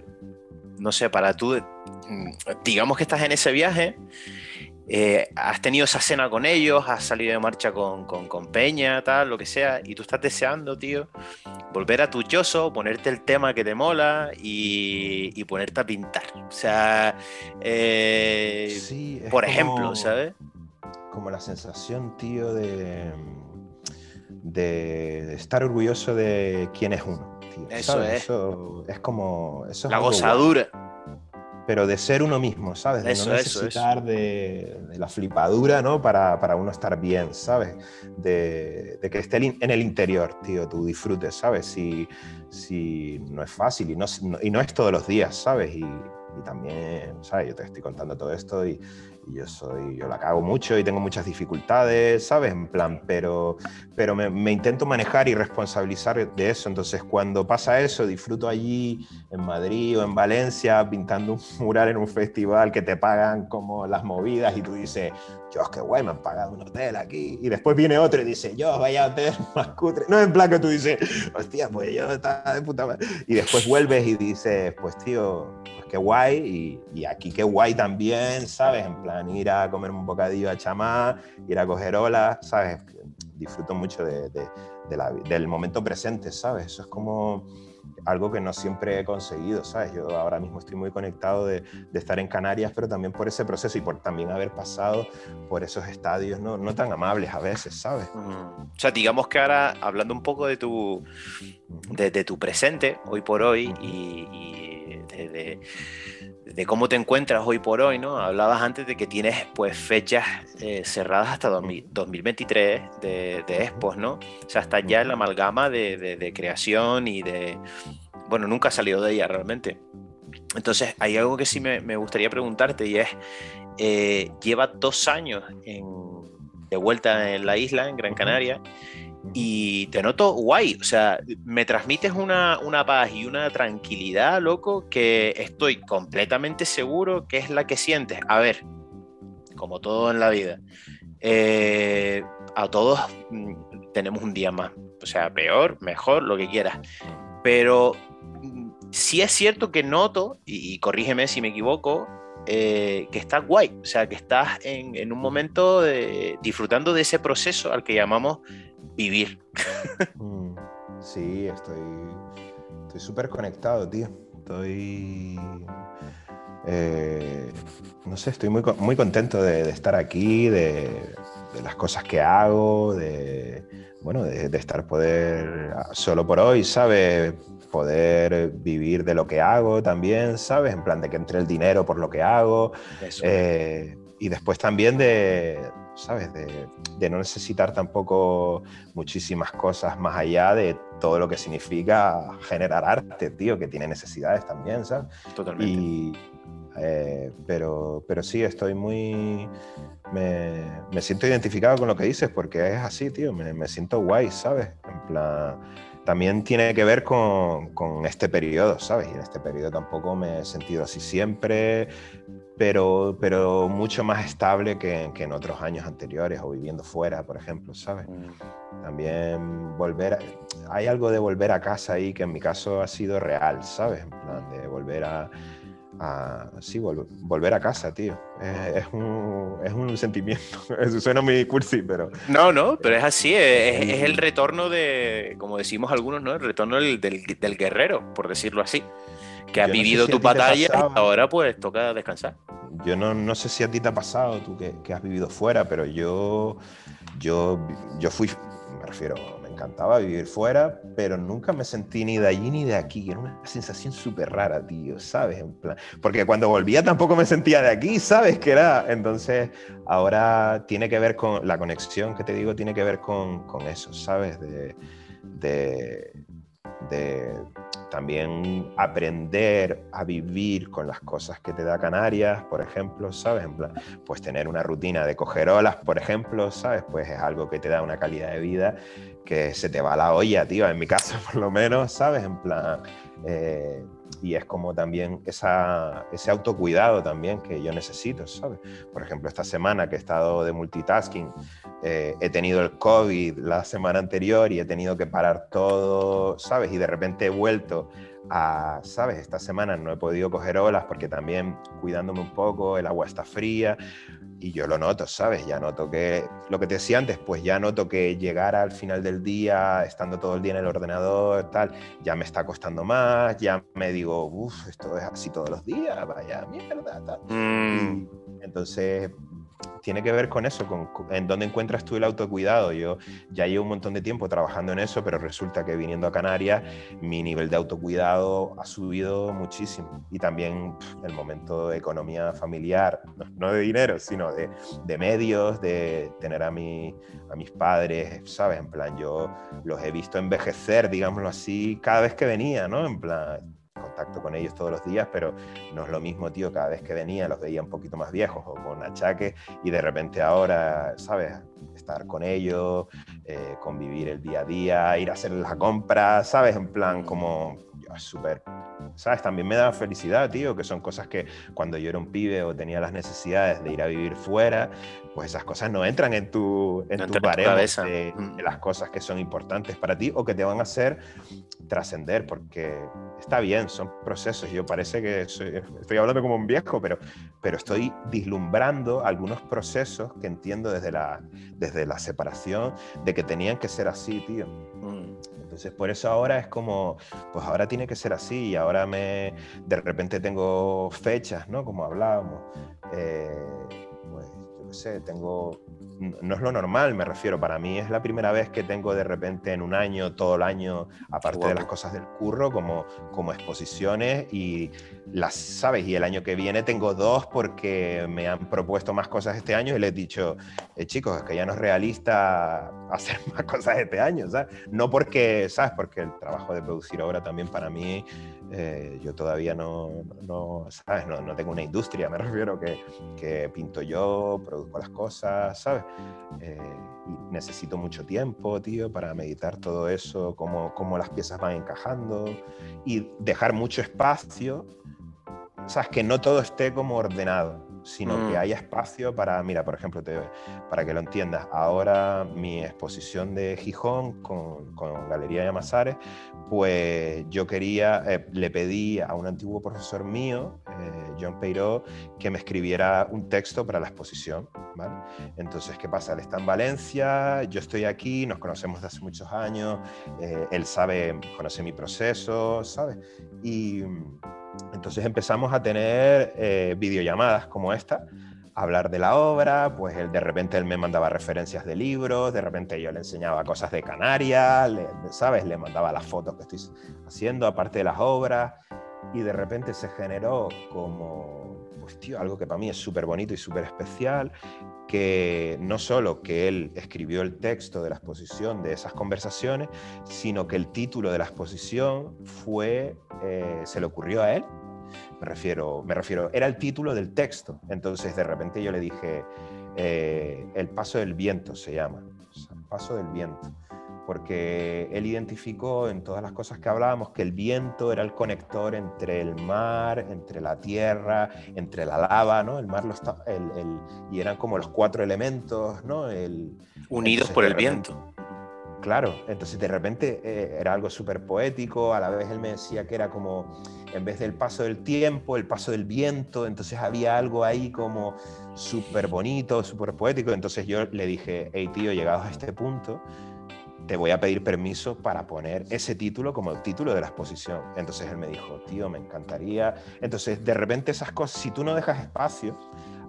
no sé, para tú... Mm, digamos que estás en ese viaje eh, has tenido esa cena con ellos, has salido de marcha con, Peña, tal, lo que sea, y tú estás deseando, tío, volver a tu choso, ponerte el tema que te mola y, ponerte a pintar. O sea, eh, por ejemplo, ¿sabes? Como la sensación, tío, de, de estar orgulloso de quién es uno. Eso es. Eso es como. Eso la gozadura pero de ser uno mismo, ¿sabes? De no necesitar De, la flipadura, ¿no? Para, para, uno estar bien, ¿sabes? De, de, que esté en el interior, tío, tú disfrutes, ¿sabes? Si, si no es fácil y no, y no es todos los días, ¿sabes? Y, y también, ¿sabes? Yo te estoy contando todo esto y, y yo soy, yo la cago mucho y tengo muchas dificultades, ¿sabes? En plan, pero, pero me, me, intento manejar y responsabilizar de eso. Entonces, cuando pasa eso, disfruto allí en Madrid o en Valencia pintando un mural en un festival que te pagan como las movidas y tú dices, yo, qué guay, me han pagado un hotel aquí. Y después viene otro y dice, yo, vaya hotel más cutre. No, en plan que tú dices, hostia, pues yo estaba de puta madre. Y después vuelves y dices, pues tío, pues qué guay. Y, y aquí qué guay también, ¿sabes? En plan, ir a comer un bocadillo a chamá, ir a coger olas, ¿sabes? Disfruto mucho de, de, del momento presente, ¿sabes? Eso es como algo que no siempre he conseguido, ¿sabes? Yo ahora mismo estoy muy conectado de, de, estar en Canarias, pero también por ese proceso y por también haber pasado por esos estadios no, no tan amables a veces, ¿sabes? O sea, digamos que ahora, hablando un poco de tu, de, de tu presente, hoy por hoy, y, y de, de, cómo te encuentras hoy por hoy, ¿no? Hablabas antes de que tienes pues fechas eh, cerradas hasta 2023 de, de, expos, ¿no? O sea, está ya la amalgama de, de creación y de, bueno, nunca ha salido de ella realmente. Entonces, hay algo que sí me, gustaría preguntarte y es, eh, lleva dos años de vuelta en la isla, en Gran Canaria, y te noto guay, o sea, me transmites una, paz y una tranquilidad, loco, que estoy completamente seguro que es la que sientes. A ver, como todo en la vida, eh, a todos mm, tenemos un día más, o sea, peor, mejor, lo que quieras, pero mm, sí es cierto que noto, y, corrígeme si me equivoco, eh, que estás guay, o sea, que estás en, un momento disfrutando de ese proceso al que llamamos vivir. Mm, sí, estoy estoy súper conectado, tío. Estoy... Eh, no sé, estoy muy, muy contento de, estar aquí, de, las cosas que hago, de, bueno, de, estar poder, solo por hoy, ¿sabes? Poder vivir de lo que hago también, ¿sabes? En plan de que entre el dinero por lo que hago. Eh, y después también de, ¿sabes? De, no necesitar tampoco muchísimas cosas más allá de todo lo que significa generar arte, tío, que tiene necesidades también, ¿sabes? Totalmente. Eh, pero, pero sí, estoy muy... Me, me, siento identificado con lo que dices porque es así, tío, me, me siento guay, ¿sabes? En plan también tiene que ver con, con, este periodo, ¿sabes? Y en este periodo tampoco me he sentido así siempre pero, pero mucho más estable que, que, en otros años anteriores o viviendo fuera, por ejemplo, ¿sabes? Mm. También volver, hay algo de volver a casa ahí que en mi caso ha sido real, ¿sabes? En plan de volver a, a sí, volver a casa, tío. Es, un, es, un, sentimiento. Eso suena muy cursi, pero... No, no, pero es así, es, es el retorno de, como decimos algunos, ¿no? El retorno del, del, del guerrero, por decirlo así que has vivido tu batalla y ahora pues toca descansar. Yo no, no, sé si a ti te ha pasado, tú que, que, has vivido fuera, pero yo, yo, yo fui, me refiero, encantaba vivir fuera, pero nunca me sentí ni de allí ni de aquí. Era una sensación súper rara, tío, ¿sabes? En plan, porque cuando volvía tampoco me sentía de aquí, ¿sabes? Que era. Entonces, ahora tiene que ver con la conexión que te digo, tiene que ver con, con eso, ¿sabes? de, de, de también aprender a vivir con las cosas que te da Canarias, por ejemplo, ¿sabes? En plan, pues tener una rutina de coger olas, por ejemplo, ¿sabes? Pues es algo que te da una calidad de vida que se te va la olla, tío, en mi caso por lo menos, ¿sabes? En plan, eh, y es como también esa, ese autocuidado también que yo necesito, ¿sabes? Por ejemplo, esta semana que he estado de multitasking, eh, he tenido el COVID la semana anterior y he tenido que parar todo, ¿sabes? Y de repente he vuelto a, ¿sabes? Esta semana no he podido coger olas porque también cuidándome un poco, el agua está fría y yo lo noto, ¿sabes? Ya noto que, lo que te decía antes, pues ya noto que llegar al final del día, estando todo el día en el ordenador, tal, ya me está costando más, ya me digo, uff, esto es así todos los días, vaya mierda, tal. Mm. entonces, tiene que ver con eso, con, en dónde encuentras tú el autocuidado. Yo ya llevo un montón de tiempo trabajando en eso, pero resulta que viniendo a Canarias mi nivel de autocuidado ha subido muchísimo. Y también el momento de economía familiar, no, de dinero, sino de, de, medios, de tener a, mi, a mis padres, ¿sabes? En plan, yo los he visto envejecer, digámoslo así, cada vez que venía, ¿no? En plan, con ellos todos los días, pero no es lo mismo, tío, cada vez que venía los veía un poquito más viejos o con achaques y de repente ahora, ¿sabes? Estar con ellos, eh, convivir el día a día, ir a hacer la compra, ¿sabes? En plan como súper, ¿sabes? También me da felicidad, tío, que son cosas que cuando yo era un pibe o tenía las necesidades de ir a vivir fuera, pues esas cosas no entran en tu, en tu de, mm. de, las cosas que son importantes para ti o que te van a hacer trascender, porque está bien, son procesos. Yo parece que estoy hablando como un viejo, pero, pero estoy vislumbrando algunos procesos que entiendo desde la, desde la separación de que tenían que ser así, tío. Mm. Entonces, por eso ahora es como, pues ahora tiene que ser así y ahora me, de repente tengo fechas, ¿no? Como hablábamos. Eh, qué sé, tengo no es lo normal, me refiero. Para mí es la primera vez que tengo de repente en un año, todo el año, aparte de las cosas del curro, como, como exposiciones y las, ¿sabes? Y el año que viene tengo dos porque me han propuesto más cosas este año y les he dicho, eh, chicos, es que ya no es realista hacer más cosas este año, ¿sabes? No porque, ¿sabes? Porque el trabajo de producir obra también para mí, eh, yo todavía no, no ¿sabes? No, no, tengo una industria, me refiero que, que pinto yo, produzco las cosas, ¿sabes? Eh, y necesito mucho tiempo, tío, para meditar todo eso, cómo, cómo las piezas van encajando y dejar mucho espacio, ¿sabes? Que no todo esté como ordenado sino que mm. haya espacio para, mira, por ejemplo, te, para que lo entiendas, ahora mi exposición de Gijón con, con Galería Yamazares, pues yo quería, eh, le pedí a un antiguo profesor mío, eh, John Peiró, que me escribiera un texto para la exposición, ¿vale? Entonces, ¿qué pasa? Él está en Valencia, yo estoy aquí, nos conocemos desde hace muchos años, eh, él sabe, conoce mi proceso, ¿sabes? Y entonces empezamos a tener eh, videollamadas como esta, hablar de la obra, pues él, de repente él me mandaba referencias de libros, de repente yo le enseñaba cosas de Canarias, ¿sabes? Le mandaba las fotos que estoy haciendo, aparte de las obras, y de repente se generó como, pues tío, algo que para mí es súper bonito y súper especial, que no solo que él escribió el texto de la exposición de esas conversaciones, sino que el título de la exposición fue, eh, se le ocurrió a él. Me refiero, me refiero, era el título del texto. Entonces de repente yo le dije, eh, El paso del viento se llama, el paso del viento porque él identificó en todas las cosas que hablábamos que el viento era el conector entre el mar, entre la tierra, entre la lava, ¿no? El mar lo está, el, y eran como los cuatro elementos, ¿no? El, Unidos por el viento. Claro, entonces de repente eh, era algo súper poético, a la vez él me decía que era como, en vez del paso del tiempo, el paso del viento, entonces había algo ahí como súper bonito, súper poético, entonces yo le dije, hey tío, llegados a este punto, te voy a pedir permiso para poner ese título como el título de la exposición. Entonces él me dijo, tío, me encantaría. Entonces, de repente esas cosas, si tú no dejas espacio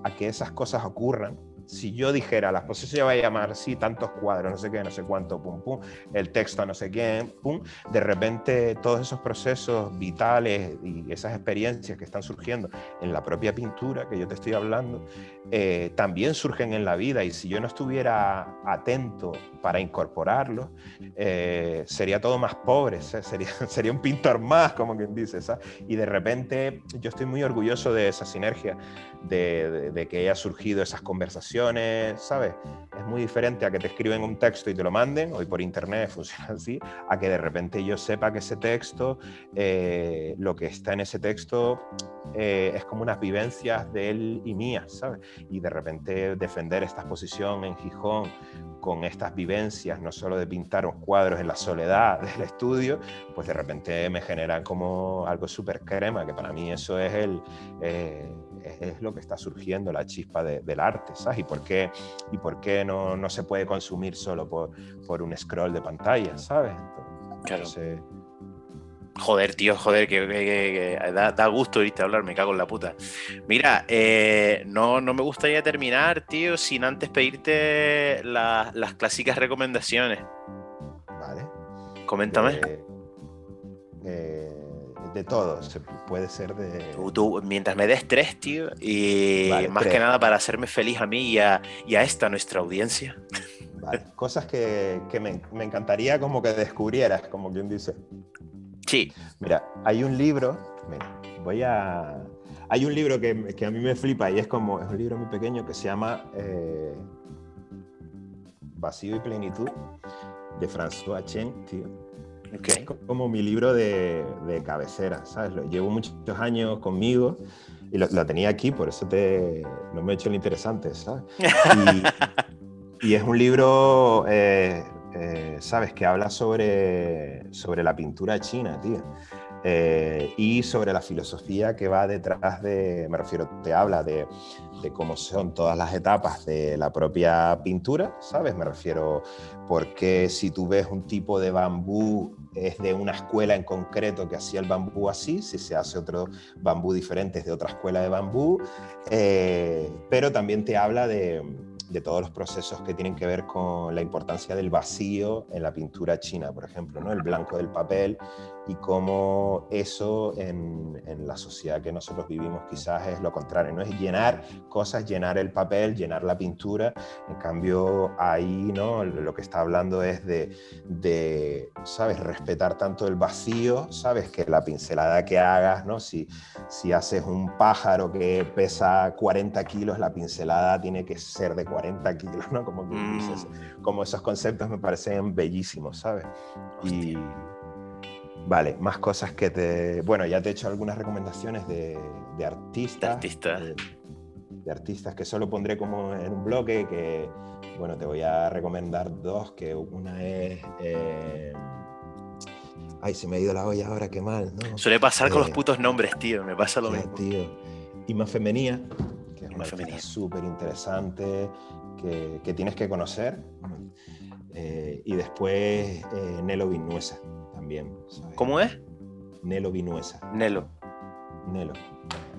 a que esas cosas ocurran, si yo dijera, la exposición se va a llamar así, tantos cuadros, no sé qué, no sé cuánto, pum, pum, el texto no sé quién, pum, de repente todos esos procesos vitales y esas experiencias que están surgiendo en la propia pintura que yo te estoy hablando, eh, también surgen en la vida y si yo no estuviera atento para incorporarlos, eh, sería todo más pobre, sería, sería un pintor más, como quien dice, ¿sabes? y de repente yo estoy muy orgulloso de esa sinergia, de, de que haya surgido esas conversaciones ¿sabes? Es muy diferente a que te escriben un texto y te lo manden, hoy por internet funciona así, a que de repente yo sepa que ese texto, eh, lo que está en ese texto eh, es como unas vivencias de él y mías, ¿sabes? Y de repente defender esta exposición en Gijón con estas vivencias, no solo de pintar unos cuadros en la soledad del estudio, pues de repente me generan como algo súper crema, que para mí eso es el... Eh, es lo que está surgiendo, la chispa del arte, ¿sabes? Y por qué, y por qué no, no se puede consumir solo por, por un scroll de pantalla, ¿sabes? claro. Joder, tío, joder, que, da, gusto irte a hablar, me cago en la puta. Mira, eh, no, no me gustaría terminar, tío, sin antes pedirte las clásicas recomendaciones. Vale. Coméntame. Eh, eh, de todo, puede ser de... Tú, mientras me des tres, tío, y más que nada para hacerme feliz a mí y a, esta nuestra audiencia. Vale. Cosas que, me, encantaría como que descubrieras, como quien dice. Sí. Mira, hay un libro, mira, voy a... Hay un libro que, a mí me flipa y es como, es un libro muy pequeño que se llama eh, Vacío y Plenitud, de François Chen, tío es como mi libro de, cabecera, ¿sabes? Lo llevo muchos años conmigo y lo, tenía aquí, por eso te, no me he hecho lo interesante, ¿sabes? Y, es un libro, eh, eh, ¿sabes? Que habla sobre, sobre la pintura china, tío. Eh, y sobre la filosofía que va detrás de, me refiero, te habla de, de, cómo son todas las etapas de la propia pintura, ¿sabes? Me refiero, porque si tú ves un tipo de bambú, es de una escuela en concreto que hacía el bambú así, si se hace otro bambú diferente es de otra escuela de bambú, eh, pero también te habla de de todos los procesos que tienen que ver con la importancia del vacío en la pintura china, por ejemplo, ¿no? el blanco del papel y cómo eso en, en, la sociedad que nosotros vivimos quizás es lo contrario, no es llenar cosas, llenar el papel, llenar la pintura, en cambio ahí ¿no? lo que está hablando es de, de ¿sabes?, respetar tanto el vacío, ¿sabes?, que la pincelada que hagas, ¿no? si, si haces un pájaro que pesa 40 kilos, la pincelada tiene que ser de 40 kilos, ¿no? Como, mm. como esos conceptos me parecen bellísimos, ¿sabes? Y Vale, más cosas que te... Bueno, ya te he hecho algunas recomendaciones de, de artistas. De, artistas que solo pondré como en un bloque, que, bueno, te voy a recomendar dos, que una es... Eh, ay, se me ha ido la olla ahora, qué mal, ¿no? Suele pasar con los eh, putos nombres, tío, me pasa lo mismo. Tío. Ima Femenía, que es una súper interesante, que, que, tienes que conocer. Eh, y después Nelo Vinuesa ¿Cómo es? Nelo Vinuesa. Nelo. Nelo.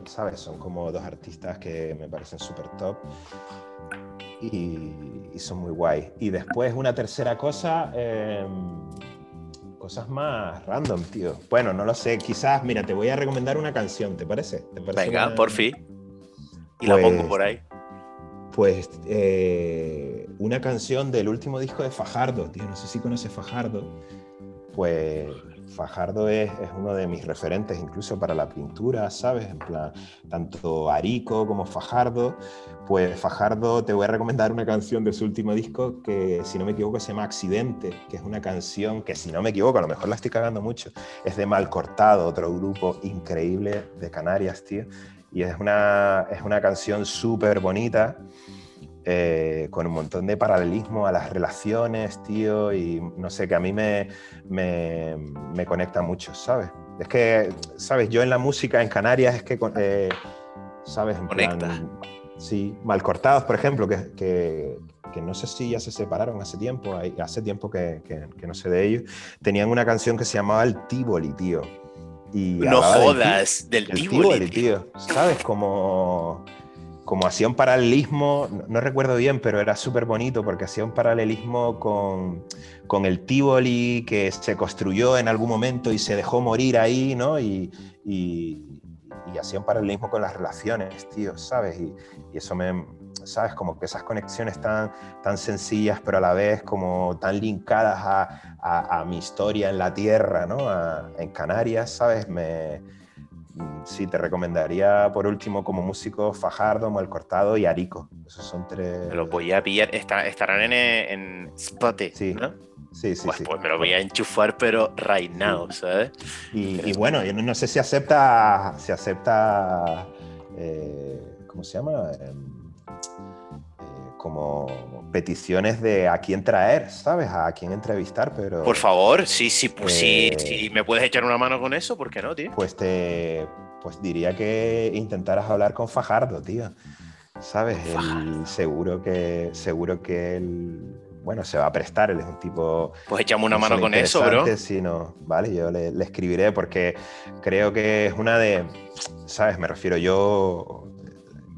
¿Sabes? Son como dos artistas que me parecen súper top. Y, son muy guay. Y después una tercera cosa, em, cosas más random, tío. Bueno, no lo sé, quizás, mira, te voy a recomendar una canción, ¿te parece? Venga, por fin. Y la pongo por ahí. Pues eh, una canción del último disco de Fajardo, tío, no sé si conoces Fajardo pues Fajardo es, uno de mis referentes incluso para la pintura, ¿sabes? En plan, tanto Arico como Fajardo. Pues Fajardo te voy a recomendar una canción de su último disco que, si no me equivoco, se llama Accidente, que es una canción que, si no me equivoco, a lo mejor la estoy cagando mucho, es de Malcortado, otro grupo increíble de Canarias, tío. Y es una, es una canción súper bonita eh, con un montón de paralelismo a las relaciones, tío, y no sé, que a mí me, me, me conecta mucho, ¿sabes? Es que, ¿sabes? Yo en la música en Canarias es que, eh, ¿sabes? En Conecta. sí, Malcortados, por ejemplo, que, que, que, no sé si ya se separaron hace tiempo, hace tiempo que, que, no sé de ellos, tenían una canción que se llamaba El Tívoli, tío. Y no jodas, del, del Tívoli, tío. ¿Sabes? Como como hacía un paralelismo, no, recuerdo bien, pero era súper bonito porque hacía un paralelismo con, con, el Tivoli que se construyó en algún momento y se dejó morir ahí, ¿no? Y, y, hacía un paralelismo con las relaciones, tío, ¿sabes? Y, eso me, ¿sabes? Como que esas conexiones tan, tan sencillas, pero a la vez como tan linkadas a, a, mi historia en la tierra, ¿no? en Canarias, ¿sabes? Me sí, te recomendaría por último como músico Fajardo, Malcortado y Arico. Esos son tres. Me lo voy a pillar. estarán en, en Spotify, sí. ¿no? Sí, sí, pues, sí. Pues me lo voy a enchufar, pero right now, ¿sabes? Y, bueno, yo no, sé si acepta. Si acepta. Eh, ¿Cómo se llama? Em, como peticiones de a quién traer, ¿sabes? A quién entrevistar, pero... Por favor, sí, sí, pues sí, sí, me puedes echar una mano con eso, ¿por qué no, tío? Pues te... Pues diría que intentaras hablar con Fajardo, tío. ¿Sabes? Él, seguro que seguro que él bueno, se va a prestar, él es un tipo... Pues echamos una mano con eso, bro. Sí, no, vale, yo le, le, escribiré porque creo que es una de, ¿sabes? Me refiero yo,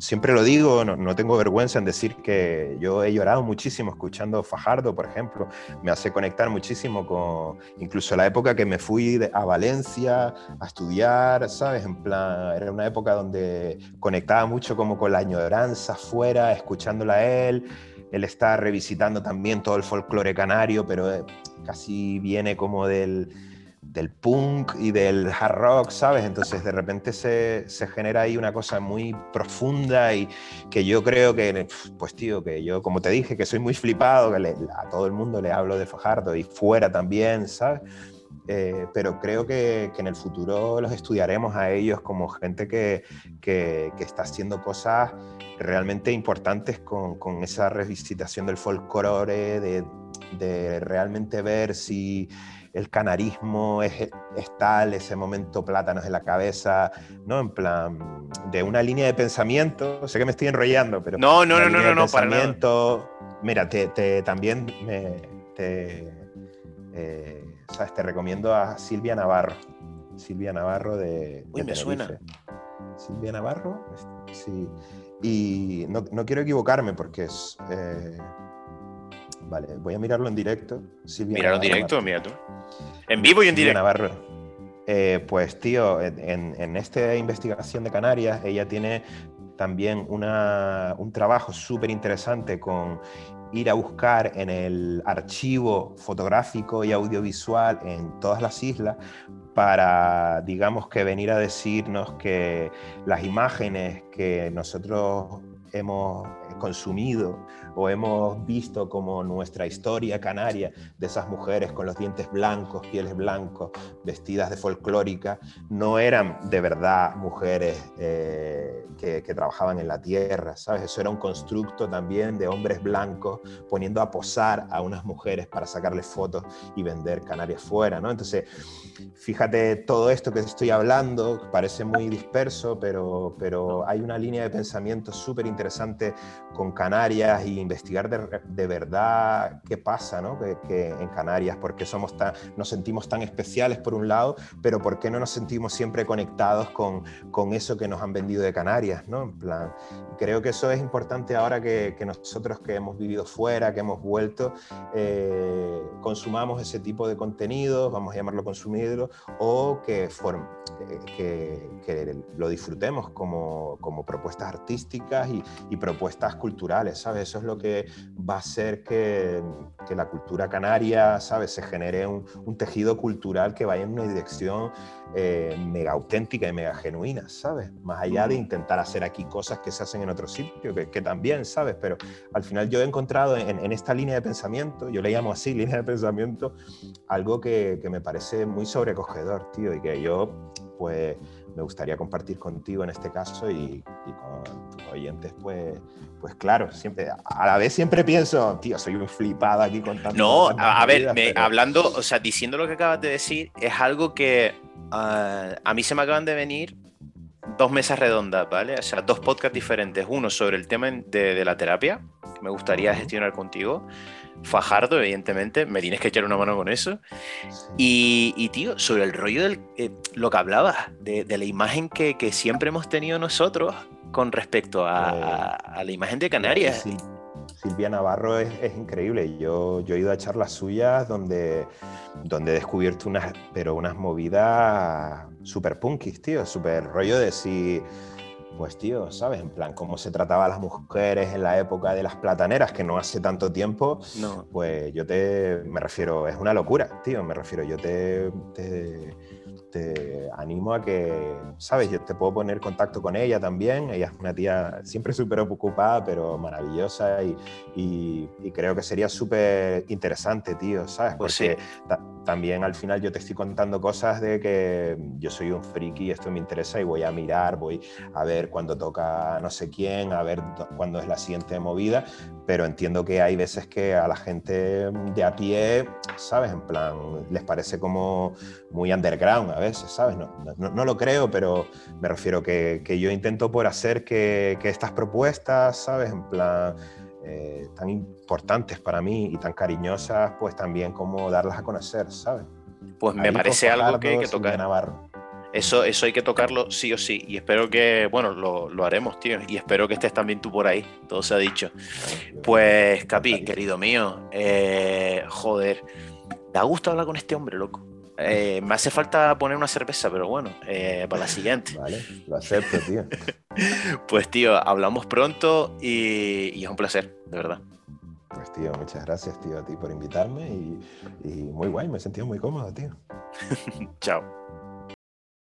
siempre lo digo, no, tengo vergüenza en decir que yo he llorado muchísimo escuchando Fajardo, por ejemplo. Me hace conectar muchísimo con incluso la época que me fui a Valencia a estudiar, ¿sabes? En plan, era una época donde conectaba mucho como con la añoranza fuera, escuchándola a él. Él está revisitando también todo el folclore canario, pero eh, casi viene como del del punk y del hard rock, ¿sabes? Entonces de repente se, se, genera ahí una cosa muy profunda y que yo creo que, pues tío, que yo como te dije, que soy muy flipado, que a todo el mundo le hablo de Fajardo y fuera también, ¿sabes? Eh, pero creo que, que, en el futuro los estudiaremos a ellos como gente que, que, que está haciendo cosas realmente importantes con, con esa revisitación del folclore, de, de realmente ver si el canarismo es, tal, ese momento plátanos en la cabeza, ¿no? En plan, de una línea de pensamiento, sé que me estoy enrollando, pero... No, no, no, no, no, no, para nada. Mira, te, también me, te, eh, ¿sabes? te recomiendo a Silvia Navarro. Silvia Navarro de... Uy, me suena. Silvia Navarro. Sí. Y no, no quiero equivocarme porque es... Eh, vale, voy a mirarlo en directo. Silvia Míralo en directo, mira tú. En vivo y en directo. Navarro. Eh, pues tío, en, en, esta investigación de Canarias, ella tiene también una, un trabajo súper interesante con ir a buscar en el archivo fotográfico y audiovisual en todas las islas para, digamos, que venir a decirnos que las imágenes que nosotros hemos consumido o hemos visto como nuestra historia canaria de esas mujeres con los dientes blancos, pieles blancos, vestidas de folclórica, no eran de verdad mujeres eh, que, trabajaban en la tierra, ¿sabes? Eso era un constructo también de hombres blancos poniendo a posar a unas mujeres para sacarles fotos y vender Canarias fuera, ¿no? Entonces, fíjate, todo esto que estoy hablando parece muy disperso, pero, pero hay una línea de pensamiento súper interesante con Canarias y investigar de, verdad qué pasa ¿no? que, en Canarias, por qué somos tan, nos sentimos tan especiales por un lado, pero por qué no nos sentimos siempre conectados con, con eso que nos han vendido de Canarias. ¿no? En plan, creo que eso es importante ahora que, que nosotros que hemos vivido fuera, que hemos vuelto, eh, consumamos ese tipo de contenidos, vamos a llamarlo consumirlo, o que, que, que, lo disfrutemos como, como propuestas artísticas y, y propuestas culturales, ¿sabes? Eso es lo que va a hacer que, que la cultura canaria, ¿sabes? Se genere un, un, tejido cultural que vaya en una dirección eh, mega auténtica y mega genuina, ¿sabes? Más allá de intentar hacer aquí cosas que se hacen en otro sitio, que, que también, ¿sabes? Pero al final yo he encontrado en, en, esta línea de pensamiento, yo le llamo así, línea de pensamiento, algo que, que me parece muy sobrecogedor, tío, y que yo, pues me gustaría compartir contigo en este caso y, y, con tus oyentes, pues, pues claro, siempre, a la vez siempre pienso, tío, soy un flipado aquí contando. No, a, ver, me, hablando, o sea, diciendo lo que acabas de decir, es algo que uh, a mí se me acaban de venir dos mesas redondas, ¿vale? O sea, dos podcasts diferentes. Uno sobre el tema de, de la terapia, que me gustaría gestionar contigo. Fajardo, evidentemente, me tienes que echar una mano con eso. Y, y tío, sobre el rollo del eh, lo que hablabas, de, de la imagen que, que, siempre hemos tenido nosotros con respecto a, a, a la imagen de Canarias. Sí. Silvia Navarro es, es, increíble. Yo, yo he ido a echar las suyas donde, donde he descubierto unas, pero unas movidas super punkis, tío, super rollo de si pues tío, ¿sabes? En plan, cómo se trataba a las mujeres en la época de las plataneras, que no hace tanto tiempo, no. pues yo te, me refiero, es una locura, tío, me refiero, yo te, te, te animo a que, ¿sabes? Yo te puedo poner contacto con ella también, ella es una tía siempre súper ocupada, pero maravillosa y, y, y creo que sería súper interesante, tío, ¿sabes? Pues Porque sí. ta también al final yo te estoy contando cosas de que yo soy un friki, esto me interesa y voy a mirar, voy a ver cuando toca no sé quién, a ver cuándo es la siguiente movida, pero entiendo que hay veces que a la gente de a pie, ¿sabes? En plan, les parece como muy underground a veces, ¿sabes? No, no, no lo creo, pero me refiero que, que yo intento por hacer que, que estas propuestas, ¿sabes? En plan eh, tan importantes para mí y tan cariñosas, pues también como darlas a conocer, ¿sabes? Pues me Ahí parece algo que hay que tocar. Navarro. Eso, eso hay que tocarlo sí o sí. Y espero que, bueno, lo, lo, haremos, tío. Y espero que estés también tú por ahí. Todo se ha dicho. Pues, Capi, querido mío, eh, joder, da gusto hablar con este hombre, loco. Eh, me hace falta poner una cerveza, pero bueno, eh, para la siguiente. Vale, lo acepto, tío. pues, tío, hablamos pronto y, y, es un placer, de verdad. Pues, tío, muchas gracias, tío, a ti por invitarme y, y muy guay, me he sentido muy cómodo, tío. Chao.